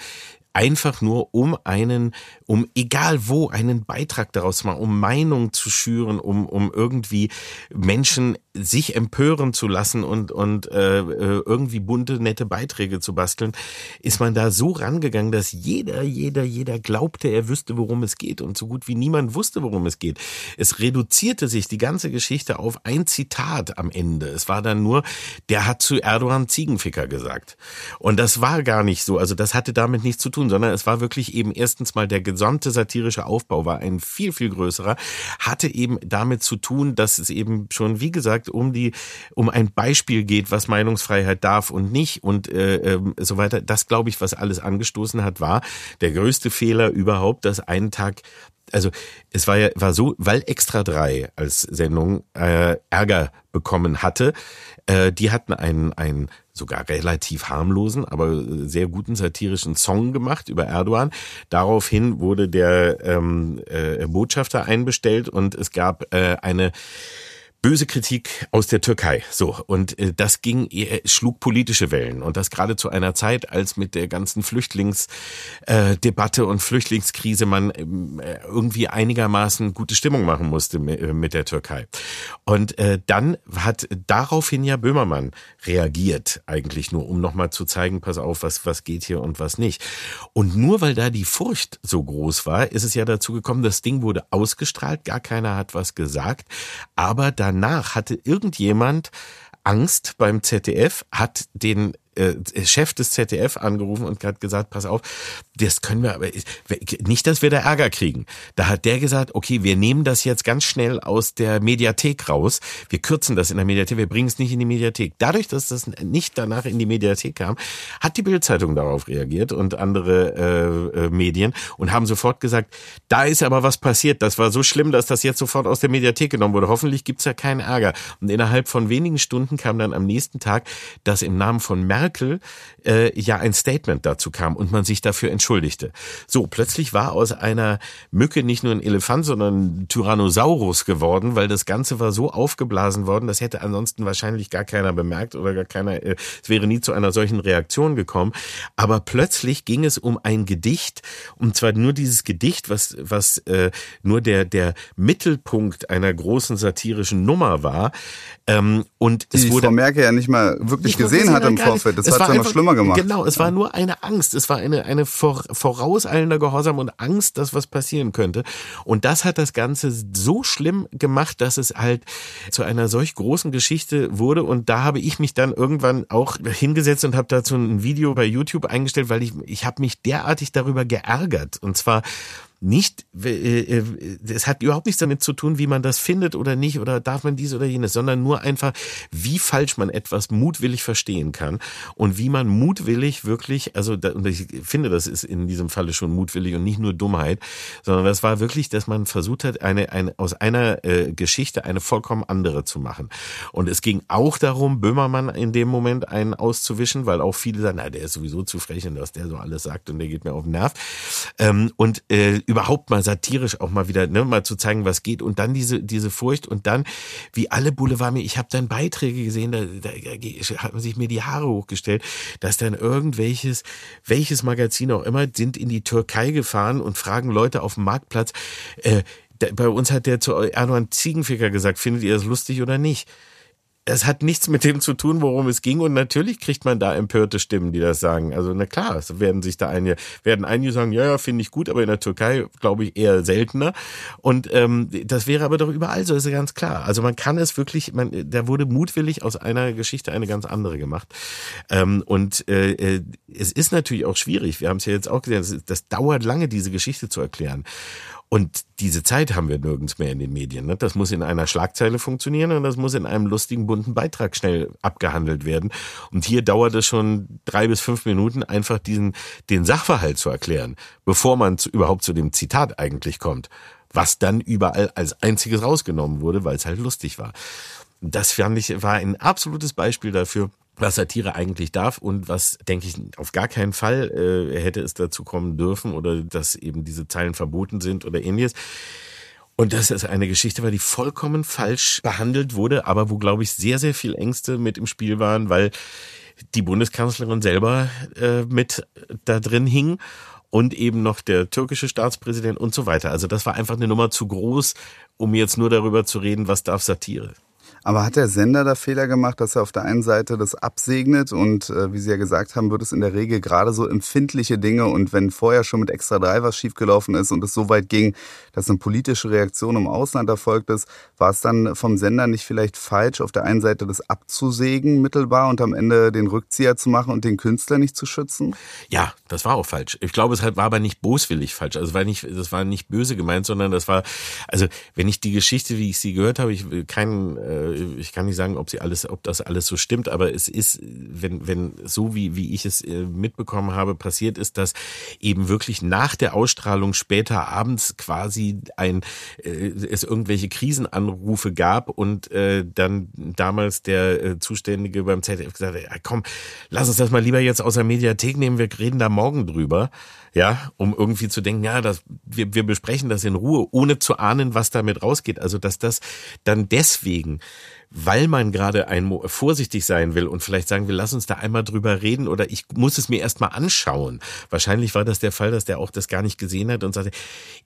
einfach nur um einen, um egal wo, einen Beitrag daraus zu machen, um Meinung zu schüren, um, um irgendwie Menschen sich empören zu lassen und, und äh, äh, irgendwie bunte, nette Beiträge zu basteln, ist man da so rangegangen, dass jeder, jeder, jeder glaubte, er wüsste, worum es geht und so gut wie niemand wusste, worum es geht. Es reduzierte sich die ganze Geschichte auf ein Zitat am Ende. Es war dann nur, der hat zu Erdogan Ziegenficker gesagt. Und das war gar nicht so, also das hatte damit nichts zu tun, sondern es war wirklich eben erstens mal der gesamte satirische Aufbau war ein viel, viel größerer, hatte eben damit zu tun, dass es eben schon, wie gesagt, gesagt, um die, um ein Beispiel geht, was Meinungsfreiheit darf und nicht und äh, äh, so weiter. Das glaube ich, was alles angestoßen hat, war der größte Fehler überhaupt, dass einen Tag also es war ja war so, weil Extra 3 als Sendung äh, Ärger bekommen hatte, äh, die hatten einen einen sogar relativ harmlosen, aber sehr guten satirischen Song gemacht über Erdogan. Daraufhin wurde der ähm, äh, Botschafter einbestellt und es gab äh, eine böse Kritik aus der Türkei. So und äh, das ging äh, schlug politische Wellen und das gerade zu einer Zeit, als mit der ganzen Flüchtlingsdebatte äh, und Flüchtlingskrise man ähm, äh, irgendwie einigermaßen gute Stimmung machen musste mit der Türkei. Und dann hat daraufhin ja Böhmermann reagiert, eigentlich nur, um nochmal zu zeigen, pass auf, was was geht hier und was nicht. Und nur weil da die Furcht so groß war, ist es ja dazu gekommen, das Ding wurde ausgestrahlt, gar keiner hat was gesagt, aber da danach hatte irgendjemand Angst beim ZDF, hat den äh, Chef des ZDF angerufen und hat gesagt, pass auf, das können wir aber nicht, dass wir da Ärger kriegen. Da hat der gesagt, okay, wir nehmen das jetzt ganz schnell aus der Mediathek raus. Wir kürzen das in der Mediathek, wir bringen es nicht in die Mediathek. Dadurch, dass das nicht danach in die Mediathek kam, hat die Bildzeitung darauf reagiert und andere äh, äh, Medien und haben sofort gesagt, da ist aber was passiert. Das war so schlimm, dass das jetzt sofort aus der Mediathek genommen wurde. Hoffentlich gibt's ja keinen Ärger. Und innerhalb von wenigen Stunden kam dann am nächsten Tag, dass im Namen von Merkel äh, ja ein Statement dazu kam und man sich dafür entschuldigte. So, plötzlich war aus einer Mücke nicht nur ein Elefant, sondern ein Tyrannosaurus geworden, weil das Ganze war so aufgeblasen worden, das hätte ansonsten wahrscheinlich gar keiner bemerkt oder gar keiner, äh, es wäre nie zu einer solchen Reaktion gekommen. Aber plötzlich ging es um ein Gedicht, und zwar nur dieses Gedicht, was, was äh, nur der, der Mittelpunkt einer großen satirischen Nummer war. Ähm, und die es wurde, Frau Merkel ja nicht mal wirklich gesehen, gesehen hat im Vorfeld. Das hat es ja noch schlimmer gemacht. Genau, es war nur eine Angst. Es war eine, eine vorauseilender Gehorsam und Angst, dass was passieren könnte. Und das hat das Ganze so schlimm gemacht, dass es halt zu einer solch großen Geschichte wurde. Und da habe ich mich dann irgendwann auch hingesetzt und habe dazu ein Video bei YouTube eingestellt, weil ich, ich habe mich derartig darüber geärgert. Und zwar nicht, äh, äh, es hat überhaupt nichts damit zu tun, wie man das findet oder nicht oder darf man dies oder jenes, sondern nur einfach, wie falsch man etwas mutwillig verstehen kann und wie man mutwillig wirklich, also und ich finde, das ist in diesem Falle schon mutwillig und nicht nur Dummheit, sondern das war wirklich, dass man versucht hat, eine, eine aus einer äh, Geschichte eine vollkommen andere zu machen. Und es ging auch darum, Böhmermann in dem Moment einen auszuwischen, weil auch viele sagen, na, der ist sowieso zu frech und was der so alles sagt und der geht mir auf den Nerv. Ähm, und äh, überhaupt mal satirisch auch mal wieder, ne, mal zu zeigen, was geht und dann diese diese Furcht und dann wie alle Boulevard mir, ich habe dann Beiträge gesehen, da, da hat man sich mir die Haare hochgestellt, dass dann irgendwelches welches Magazin auch immer sind in die Türkei gefahren und fragen Leute auf dem Marktplatz, äh, bei uns hat der zu Erdogan Ziegenficker gesagt, findet ihr das lustig oder nicht? Es hat nichts mit dem zu tun, worum es ging. Und natürlich kriegt man da empörte Stimmen, die das sagen. Also, na klar, es werden sich da einige, werden einige sagen, ja, ja, finde ich gut, aber in der Türkei, glaube ich, eher seltener. Und ähm, das wäre aber doch überall so, ist ja ganz klar. Also man kann es wirklich, man, da wurde mutwillig aus einer Geschichte eine ganz andere gemacht. Ähm, und äh, äh es ist natürlich auch schwierig. Wir haben es ja jetzt auch gesehen, das, das dauert lange, diese Geschichte zu erklären. Und diese Zeit haben wir nirgends mehr in den Medien. Ne? Das muss in einer Schlagzeile funktionieren und das muss in einem lustigen, bunten Beitrag schnell abgehandelt werden. Und hier dauert es schon drei bis fünf Minuten, einfach diesen, den Sachverhalt zu erklären, bevor man zu, überhaupt zu dem Zitat eigentlich kommt. Was dann überall als einziges rausgenommen wurde, weil es halt lustig war. Das fand ich, war ein absolutes Beispiel dafür, was Satire eigentlich darf und was, denke ich, auf gar keinen Fall äh, hätte es dazu kommen dürfen oder dass eben diese Zeilen verboten sind oder ähnliches. Und das ist eine Geschichte war, die vollkommen falsch behandelt wurde, aber wo, glaube ich, sehr, sehr viel Ängste mit im Spiel waren, weil die Bundeskanzlerin selber äh, mit da drin hing und eben noch der türkische Staatspräsident und so weiter. Also das war einfach eine Nummer zu groß, um jetzt nur darüber zu reden, was darf Satire. Aber hat der Sender da Fehler gemacht, dass er auf der einen Seite das absegnet und äh, wie Sie ja gesagt haben, wird es in der Regel gerade so empfindliche Dinge und wenn vorher schon mit Extra 3 was schiefgelaufen ist und es so weit ging, dass eine politische Reaktion im Ausland erfolgt ist, war es dann vom Sender nicht vielleicht falsch, auf der einen Seite das abzusägen mittelbar und am Ende den Rückzieher zu machen und den Künstler nicht zu schützen? Ja, das war auch falsch. Ich glaube, es war aber nicht boswillig falsch. Also war nicht, das war nicht böse gemeint, sondern das war, also wenn ich die Geschichte, wie ich sie gehört habe, ich will keinen äh, ich kann nicht sagen, ob sie alles, ob das alles so stimmt, aber es ist, wenn, wenn so wie, wie ich es äh, mitbekommen habe, passiert ist, dass eben wirklich nach der Ausstrahlung später abends quasi ein, äh, es irgendwelche Krisenanrufe gab und äh, dann damals der äh, Zuständige beim ZDF gesagt hat, ja, komm, lass uns das mal lieber jetzt aus der Mediathek nehmen, wir reden da morgen drüber ja, um irgendwie zu denken, ja, das, wir, wir besprechen das in Ruhe, ohne zu ahnen, was damit rausgeht. Also, dass das dann deswegen, weil man gerade ein, vorsichtig sein will und vielleicht sagen will, lass uns da einmal drüber reden oder ich muss es mir erstmal anschauen. Wahrscheinlich war das der Fall, dass der auch das gar nicht gesehen hat und sagte,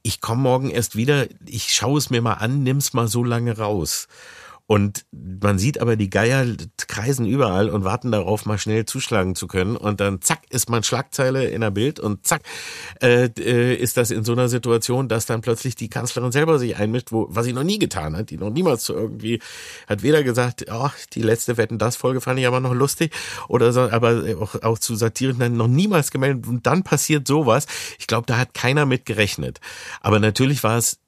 ich komme morgen erst wieder, ich schaue es mir mal an, nimm's mal so lange raus. Und man sieht aber, die Geier kreisen überall und warten darauf, mal schnell zuschlagen zu können. Und dann zack ist man Schlagzeile in der Bild und zack äh, äh, ist das in so einer Situation, dass dann plötzlich die Kanzlerin selber sich einmischt, wo was sie noch nie getan hat, die noch niemals so irgendwie hat weder gesagt, oh, die letzte Wetten das Folge fand ich aber noch lustig oder so, aber auch, auch zu Satiren dann noch niemals gemeldet und dann passiert sowas. Ich glaube, da hat keiner mit gerechnet. Aber natürlich war es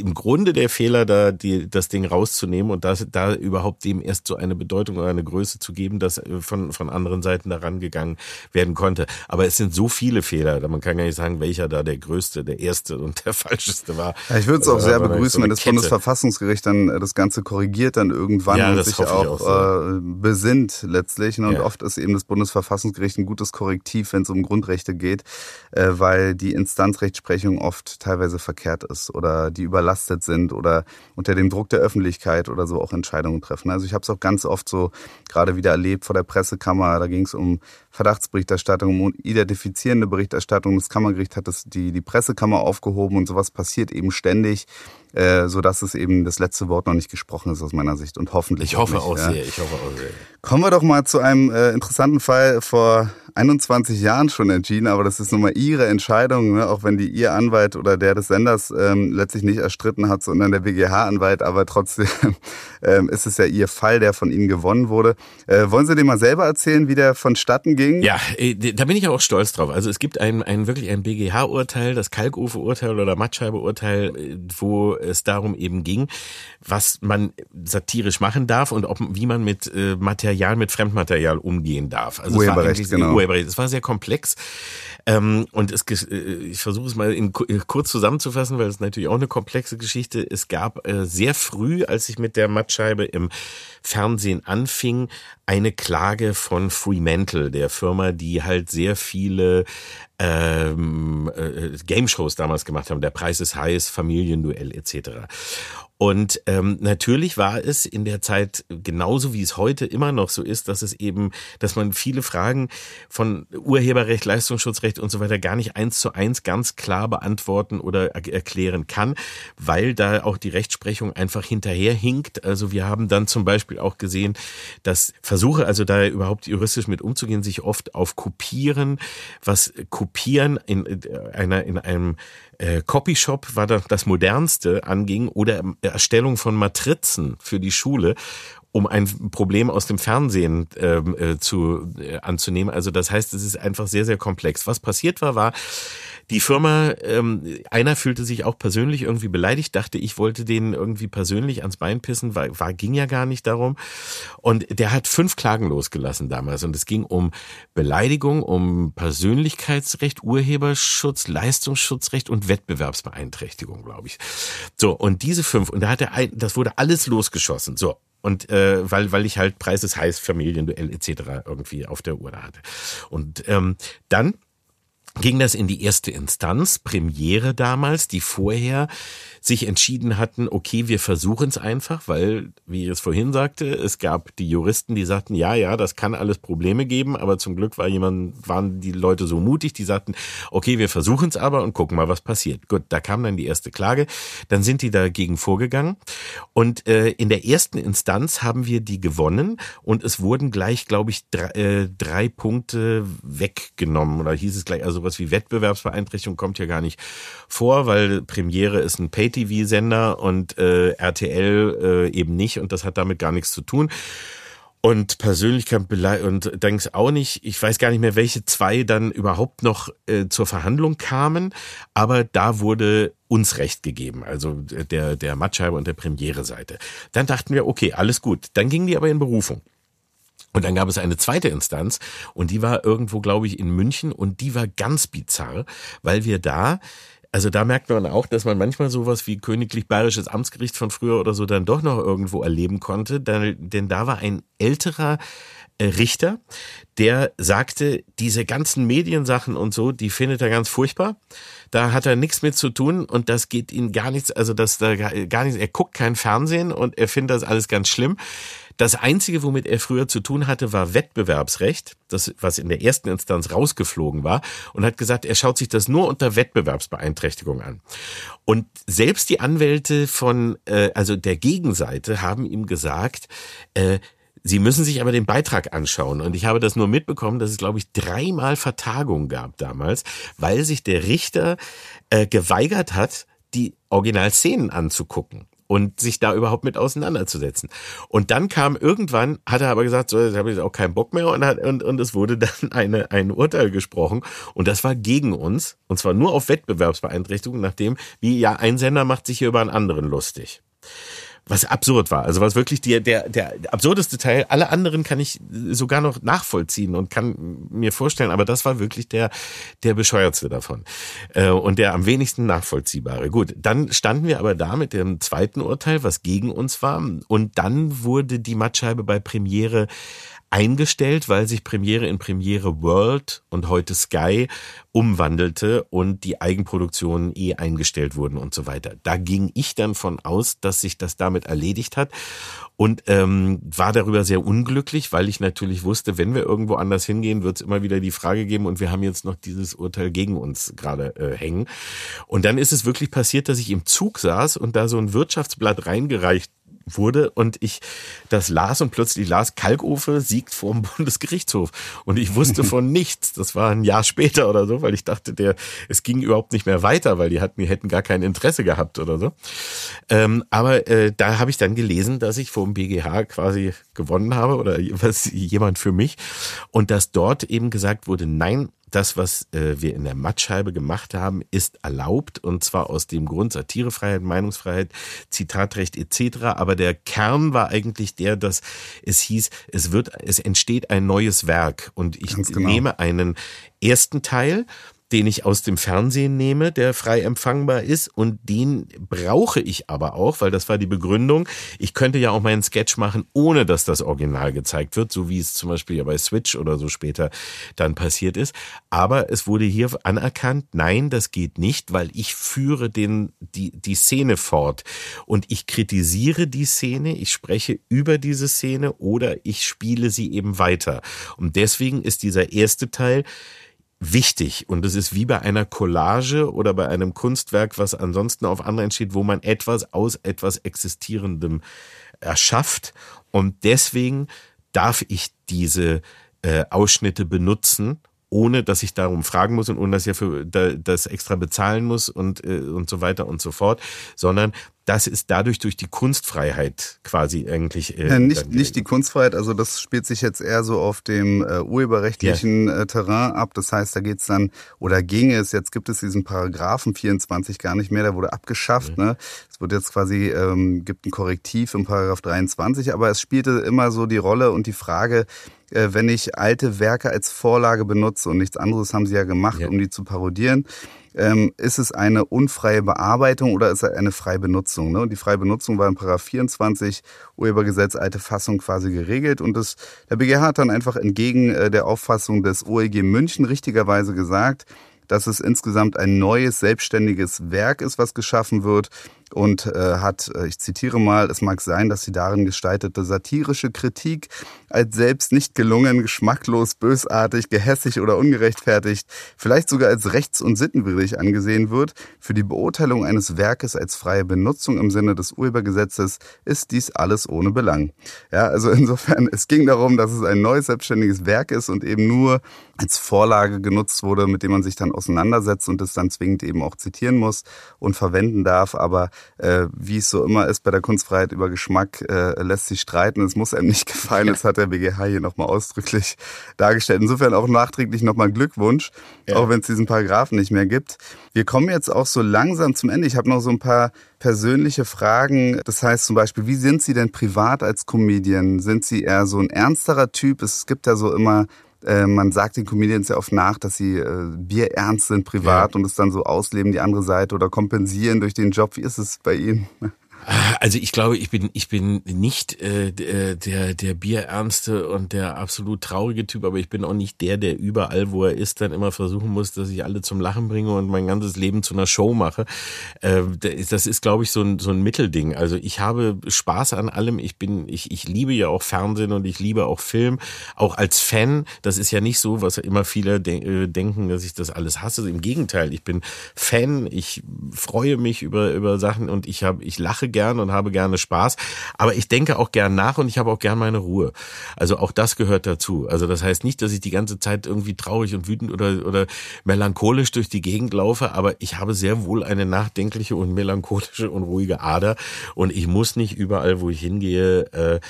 im Grunde der Fehler, da die, das Ding rauszunehmen und das, da überhaupt dem erst so eine Bedeutung oder eine Größe zu geben, dass äh, von, von anderen Seiten daran gegangen werden konnte. Aber es sind so viele Fehler, man kann gar nicht sagen, welcher da der größte, der erste und der falscheste war. Ja, ich würde es auch sehr begrüßen, so wenn das Kette. Bundesverfassungsgericht dann äh, das Ganze korrigiert, dann irgendwann ja, und sich auch, auch so. äh, besinnt letztlich. Und ja. oft ist eben das Bundesverfassungsgericht ein gutes Korrektiv, wenn es um Grundrechte geht, äh, weil die Instanzrechtsprechung oft teilweise verkehrt ist oder die über überlastet sind oder unter dem Druck der Öffentlichkeit oder so auch Entscheidungen treffen. Also ich habe es auch ganz oft so gerade wieder erlebt vor der Pressekammer. Da ging es um Verdachtsberichterstattung, um identifizierende Berichterstattung. Das Kammergericht hat das, die, die Pressekammer aufgehoben und sowas passiert eben ständig äh, so dass es eben das letzte Wort noch nicht gesprochen ist aus meiner Sicht und hoffentlich. Ich hoffe auch, auch sehr, ja. ich hoffe auch sehr. Kommen wir doch mal zu einem äh, interessanten Fall vor 21 Jahren schon entschieden, aber das ist nun mal Ihre Entscheidung, ne? auch wenn die Ihr Anwalt oder der des Senders ähm, letztlich nicht erstritten hat, sondern der BGH-Anwalt, aber trotzdem ähm, ist es ja Ihr Fall, der von Ihnen gewonnen wurde. Äh, wollen Sie den mal selber erzählen, wie der vonstatten ging? Ja, äh, da bin ich auch stolz drauf. Also es gibt ein, ein wirklich ein BGH-Urteil, das Kalkofe-Urteil oder Mattscheibe-Urteil, äh, wo es darum eben ging, was man satirisch machen darf und ob, wie man mit äh, Material, mit Fremdmaterial umgehen darf. Also Urheberrecht, es war genau. Urheberrecht. Es war sehr komplex. Ähm, und es, äh, ich versuche es mal in, äh, kurz zusammenzufassen, weil es natürlich auch eine komplexe Geschichte. Es gab äh, sehr früh, als ich mit der Mattscheibe im Fernsehen anfing, eine Klage von Fremantle, der Firma, die halt sehr viele ähm, äh, Game-Shows damals gemacht haben. Der Preis ist heiß, Familienduell etc. Und ähm, natürlich war es in der Zeit genauso wie es heute immer noch so ist, dass es eben, dass man viele Fragen von Urheberrecht, Leistungsschutzrecht und so weiter gar nicht eins zu eins ganz klar beantworten oder erklären kann, weil da auch die Rechtsprechung einfach hinterherhinkt. Also wir haben dann zum Beispiel auch gesehen, dass Versuche, also da überhaupt juristisch mit umzugehen, sich oft auf Kopieren, was Kopieren in äh, einer in einem äh, Copyshop war das, das modernste anging oder Erstellung von Matrizen für die Schule um ein Problem aus dem Fernsehen ähm, äh, zu äh, anzunehmen. Also das heißt, es ist einfach sehr sehr komplex. Was passiert war, war die Firma, ähm, einer fühlte sich auch persönlich irgendwie beleidigt, dachte, ich wollte den irgendwie persönlich ans Bein pissen, war, war ging ja gar nicht darum. Und der hat fünf Klagen losgelassen damals. Und es ging um Beleidigung, um Persönlichkeitsrecht, Urheberschutz, Leistungsschutzrecht und Wettbewerbsbeeinträchtigung, glaube ich. So, und diese fünf, und da hat er, ein, das wurde alles losgeschossen. So, und äh, weil weil ich halt Preis ist heiß Familienduell etc. irgendwie auf der Uhr hatte und ähm, dann ging das in die erste Instanz, Premiere damals, die vorher sich entschieden hatten, okay, wir versuchen es einfach, weil, wie ich es vorhin sagte, es gab die Juristen, die sagten, ja, ja, das kann alles Probleme geben, aber zum Glück war jemand, waren die Leute so mutig, die sagten, okay, wir versuchen es aber und gucken mal, was passiert. Gut, da kam dann die erste Klage, dann sind die dagegen vorgegangen und äh, in der ersten Instanz haben wir die gewonnen und es wurden gleich, glaube ich, drei, äh, drei Punkte weggenommen oder hieß es gleich, also sowas wie Wettbewerbsbeeinträchtigung kommt hier gar nicht vor, weil Premiere ist ein Pay Pay-TV-Sender und äh, RTL äh, eben nicht und das hat damit gar nichts zu tun. Und Persönlichkeit und denkst auch nicht, ich weiß gar nicht mehr, welche zwei dann überhaupt noch äh, zur Verhandlung kamen, aber da wurde uns Recht gegeben, also der, der Mattscheibe und der Premiere-Seite. Dann dachten wir, okay, alles gut. Dann gingen die aber in Berufung. Und dann gab es eine zweite Instanz und die war irgendwo, glaube ich, in München und die war ganz bizarr, weil wir da also da merkt man auch, dass man manchmal sowas wie königlich bayerisches Amtsgericht von früher oder so dann doch noch irgendwo erleben konnte, denn da war ein älterer äh, Richter, der sagte, diese ganzen Mediensachen und so, die findet er ganz furchtbar. Da hat er nichts mit zu tun und das geht ihm gar nichts, also das da gar nichts, er guckt kein Fernsehen und er findet das alles ganz schlimm. Das Einzige, womit er früher zu tun hatte, war Wettbewerbsrecht, das, was in der ersten Instanz rausgeflogen war, und hat gesagt, er schaut sich das nur unter Wettbewerbsbeeinträchtigung an. Und selbst die Anwälte von, äh, also der Gegenseite, haben ihm gesagt, äh, Sie müssen sich aber den Beitrag anschauen. Und ich habe das nur mitbekommen, dass es, glaube ich, dreimal Vertagung gab damals, weil sich der Richter äh, geweigert hat, die Originalszenen anzugucken und sich da überhaupt mit auseinanderzusetzen. Und dann kam irgendwann, hat er aber gesagt, so, jetzt habe ich auch keinen Bock mehr und, hat, und, und es wurde dann eine, ein Urteil gesprochen und das war gegen uns und zwar nur auf Wettbewerbsbeeinträchtigung, nachdem, wie ja, ein Sender macht sich hier über einen anderen lustig was absurd war. Also was wirklich der, der, der absurdeste Teil. Alle anderen kann ich sogar noch nachvollziehen und kann mir vorstellen, aber das war wirklich der, der bescheuertste davon. Äh, und der am wenigsten nachvollziehbare. Gut, dann standen wir aber da mit dem zweiten Urteil, was gegen uns war. Und dann wurde die Mattscheibe bei Premiere eingestellt, weil sich Premiere in Premiere World und heute Sky umwandelte und die Eigenproduktionen eh eingestellt wurden und so weiter. Da ging ich dann von aus, dass sich das damit erledigt hat und ähm, war darüber sehr unglücklich, weil ich natürlich wusste, wenn wir irgendwo anders hingehen, wird es immer wieder die Frage geben und wir haben jetzt noch dieses Urteil gegen uns gerade äh, hängen. Und dann ist es wirklich passiert, dass ich im Zug saß und da so ein Wirtschaftsblatt reingereicht wurde und ich das las und plötzlich las, Kalkofe siegt vor dem Bundesgerichtshof. Und ich wusste von nichts. Das war ein Jahr später oder so, weil ich dachte, der, es ging überhaupt nicht mehr weiter, weil die hatten, die hätten gar kein Interesse gehabt oder so. Ähm, aber äh, da habe ich dann gelesen, dass ich vom BGH quasi gewonnen habe oder was jemand für mich und dass dort eben gesagt wurde, nein, das, was äh, wir in der Mattscheibe gemacht haben, ist erlaubt und zwar aus dem Grund Satirefreiheit, Meinungsfreiheit, Zitatrecht etc. Aber der Kern war eigentlich der, dass es hieß, es wird, es entsteht ein neues Werk und ich genau. nehme einen ersten Teil den ich aus dem Fernsehen nehme, der frei empfangbar ist und den brauche ich aber auch, weil das war die Begründung. Ich könnte ja auch meinen Sketch machen, ohne dass das Original gezeigt wird, so wie es zum Beispiel ja bei Switch oder so später dann passiert ist. Aber es wurde hier anerkannt, nein, das geht nicht, weil ich führe den, die, die Szene fort und ich kritisiere die Szene, ich spreche über diese Szene oder ich spiele sie eben weiter. Und deswegen ist dieser erste Teil wichtig. Und es ist wie bei einer Collage oder bei einem Kunstwerk, was ansonsten auf anderen steht, wo man etwas aus etwas Existierendem erschafft. Und deswegen darf ich diese äh, Ausschnitte benutzen ohne dass ich darum fragen muss und ohne dass ich für das extra bezahlen muss und äh, und so weiter und so fort, sondern das ist dadurch durch die Kunstfreiheit quasi eigentlich. Äh, ja, nicht, nicht die Kunstfreiheit, also das spielt sich jetzt eher so auf dem äh, urheberrechtlichen ja. äh, Terrain ab. Das heißt, da geht's dann, oder ginge es, jetzt gibt es diesen Paragraphen 24 gar nicht mehr, der wurde abgeschafft. Mhm. Ne? Es wird jetzt quasi, ähm, gibt ein Korrektiv im Paragraph 23, aber es spielte immer so die Rolle und die Frage, äh, wenn ich alte Werke als Vorlage benutze und nichts anderes haben sie ja gemacht, ja. um die zu parodieren ähm, ist es eine unfreie Bearbeitung oder ist es eine freie Benutzung? Ne? Und die freie Benutzung war in Paragraph 24 Urhebergesetz alte Fassung quasi geregelt und das, der BGH hat dann einfach entgegen äh, der Auffassung des OEG München richtigerweise gesagt, dass es insgesamt ein neues selbstständiges Werk ist, was geschaffen wird und äh, hat, äh, ich zitiere mal, es mag sein, dass die darin gestaltete satirische Kritik als selbst nicht gelungen, geschmacklos, bösartig, gehässig oder ungerechtfertigt, vielleicht sogar als rechts- und sittenwidrig angesehen wird. Für die Beurteilung eines Werkes als freie Benutzung im Sinne des Urhebergesetzes ist dies alles ohne Belang. Ja, also insofern, es ging darum, dass es ein neues selbstständiges Werk ist und eben nur als Vorlage genutzt wurde, mit dem man sich dann auseinandersetzt und es dann zwingend eben auch zitieren muss und verwenden darf. Aber äh, wie es so immer ist bei der Kunstfreiheit über Geschmack, äh, lässt sich streiten. Es muss einem nicht gefallen. Das hat der BGH hier nochmal ausdrücklich dargestellt. Insofern auch nachträglich nochmal Glückwunsch, ja. auch wenn es diesen Paragraphen nicht mehr gibt. Wir kommen jetzt auch so langsam zum Ende. Ich habe noch so ein paar persönliche Fragen. Das heißt zum Beispiel, wie sind Sie denn privat als Comedian? Sind Sie eher so ein ernsterer Typ? Es gibt ja so immer äh, man sagt den Comedians ja oft nach, dass sie äh, bierernst sind privat ja. und es dann so ausleben, die andere Seite oder kompensieren durch den Job. Wie ist es bei Ihnen? Also ich glaube, ich bin ich bin nicht äh, äh, der der Bierernste und der absolut traurige Typ, aber ich bin auch nicht der, der überall, wo er ist, dann immer versuchen muss, dass ich alle zum Lachen bringe und mein ganzes Leben zu einer Show mache. Äh, das ist, glaube ich, so ein so ein Mittelding. Also ich habe Spaß an allem. Ich bin ich ich liebe ja auch Fernsehen und ich liebe auch Film, auch als Fan. Das ist ja nicht so, was immer viele de äh, denken, dass ich das alles hasse. Im Gegenteil, ich bin Fan. Ich freue mich über über Sachen und ich habe ich lache gern und habe gerne Spaß. Aber ich denke auch gern nach und ich habe auch gern meine Ruhe. Also auch das gehört dazu. Also das heißt nicht, dass ich die ganze Zeit irgendwie traurig und wütend oder, oder melancholisch durch die Gegend laufe, aber ich habe sehr wohl eine nachdenkliche und melancholische und ruhige Ader und ich muss nicht überall, wo ich hingehe, äh,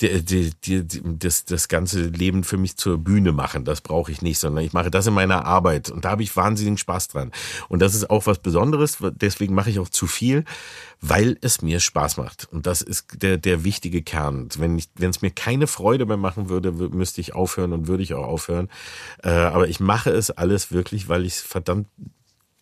die, die, die, das, das ganze Leben für mich zur Bühne machen. Das brauche ich nicht, sondern ich mache das in meiner Arbeit und da habe ich wahnsinnigen Spaß dran. Und das ist auch was Besonderes, deswegen mache ich auch zu viel, weil es mir Spaß macht. Und das ist der, der wichtige Kern. Wenn ich, wenn es mir keine Freude mehr machen würde, müsste ich aufhören und würde ich auch aufhören. Äh, aber ich mache es alles wirklich, weil ich es verdammt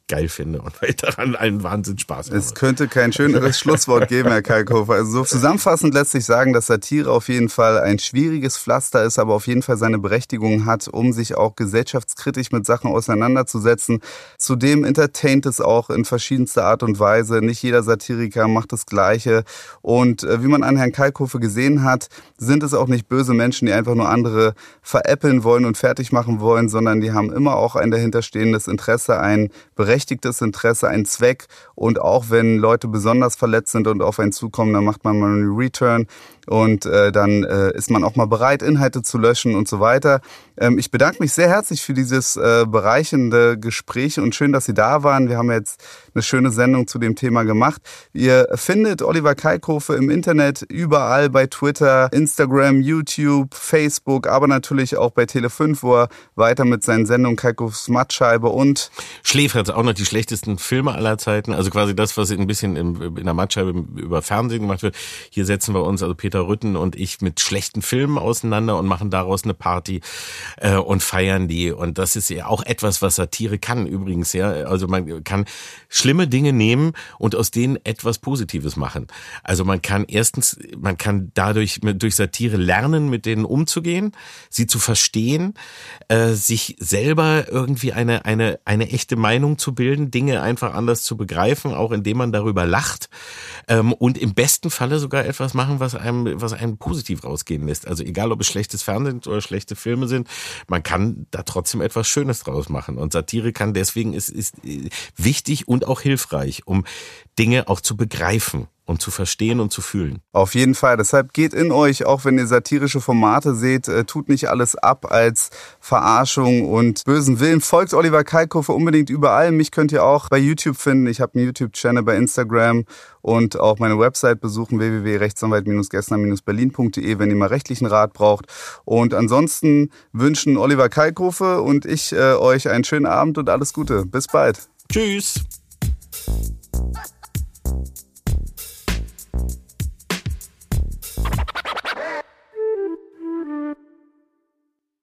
geil finde und weil ich daran einen Wahnsinn Spaß habe. Es könnte kein schöneres Schlusswort geben, Herr Kalkofer. Also so zusammenfassend lässt sich sagen, dass Satire auf jeden Fall ein schwieriges Pflaster ist, aber auf jeden Fall seine Berechtigung hat, um sich auch gesellschaftskritisch mit Sachen auseinanderzusetzen. Zudem entertaint es auch in verschiedenster Art und Weise. Nicht jeder Satiriker macht das Gleiche. Und äh, wie man an Herrn Kalkofe gesehen hat, sind es auch nicht böse Menschen, die einfach nur andere veräppeln wollen und fertig machen wollen, sondern die haben immer auch ein dahinterstehendes Interesse, ein Berechtigung berechtigtes Interesse, ein Zweck. Und auch wenn Leute besonders verletzt sind und auf einen zukommen, dann macht man mal einen Return und äh, dann äh, ist man auch mal bereit, Inhalte zu löschen und so weiter. Ähm, ich bedanke mich sehr herzlich für dieses äh, bereichende Gespräch und schön, dass Sie da waren. Wir haben jetzt eine schöne Sendung zu dem Thema gemacht. Ihr findet Oliver Kalkofe im Internet überall bei Twitter, Instagram, YouTube, Facebook, aber natürlich auch bei Tele5, wo er weiter mit seinen Sendungen Kalkofs Mattscheibe und Schläfer hat auch noch die schlechtesten Filme aller Zeiten. Also quasi das, was ein bisschen in der Mattscheibe über Fernsehen gemacht wird. Hier setzen wir uns, also Peter Peter Rütten und ich mit schlechten Filmen auseinander und machen daraus eine Party äh, und feiern die. Und das ist ja auch etwas, was Satire kann übrigens. Ja, also man kann schlimme Dinge nehmen und aus denen etwas Positives machen. Also man kann erstens, man kann dadurch durch Satire lernen, mit denen umzugehen, sie zu verstehen, äh, sich selber irgendwie eine eine eine echte Meinung zu bilden, Dinge einfach anders zu begreifen, auch indem man darüber lacht ähm, und im besten Falle sogar etwas machen, was einem was einen positiv rausgehen lässt. Also egal, ob es schlechtes Fernsehen oder schlechte Filme sind, man kann da trotzdem etwas Schönes draus machen. Und Satire kann deswegen ist, ist äh, wichtig und auch hilfreich, um Dinge auch zu begreifen und zu verstehen und zu fühlen. Auf jeden Fall. Deshalb geht in euch, auch wenn ihr satirische Formate seht, äh, tut nicht alles ab als Verarschung und bösen Willen. Folgt Oliver Kalkofe unbedingt überall. Mich könnt ihr auch bei YouTube finden. Ich habe einen YouTube-Channel bei Instagram und auch meine Website besuchen www.rechtsanwalt-gessner-berlin.de, wenn ihr mal rechtlichen Rat braucht. Und ansonsten wünschen Oliver Kalkofe und ich äh, euch einen schönen Abend und alles Gute. Bis bald. Tschüss.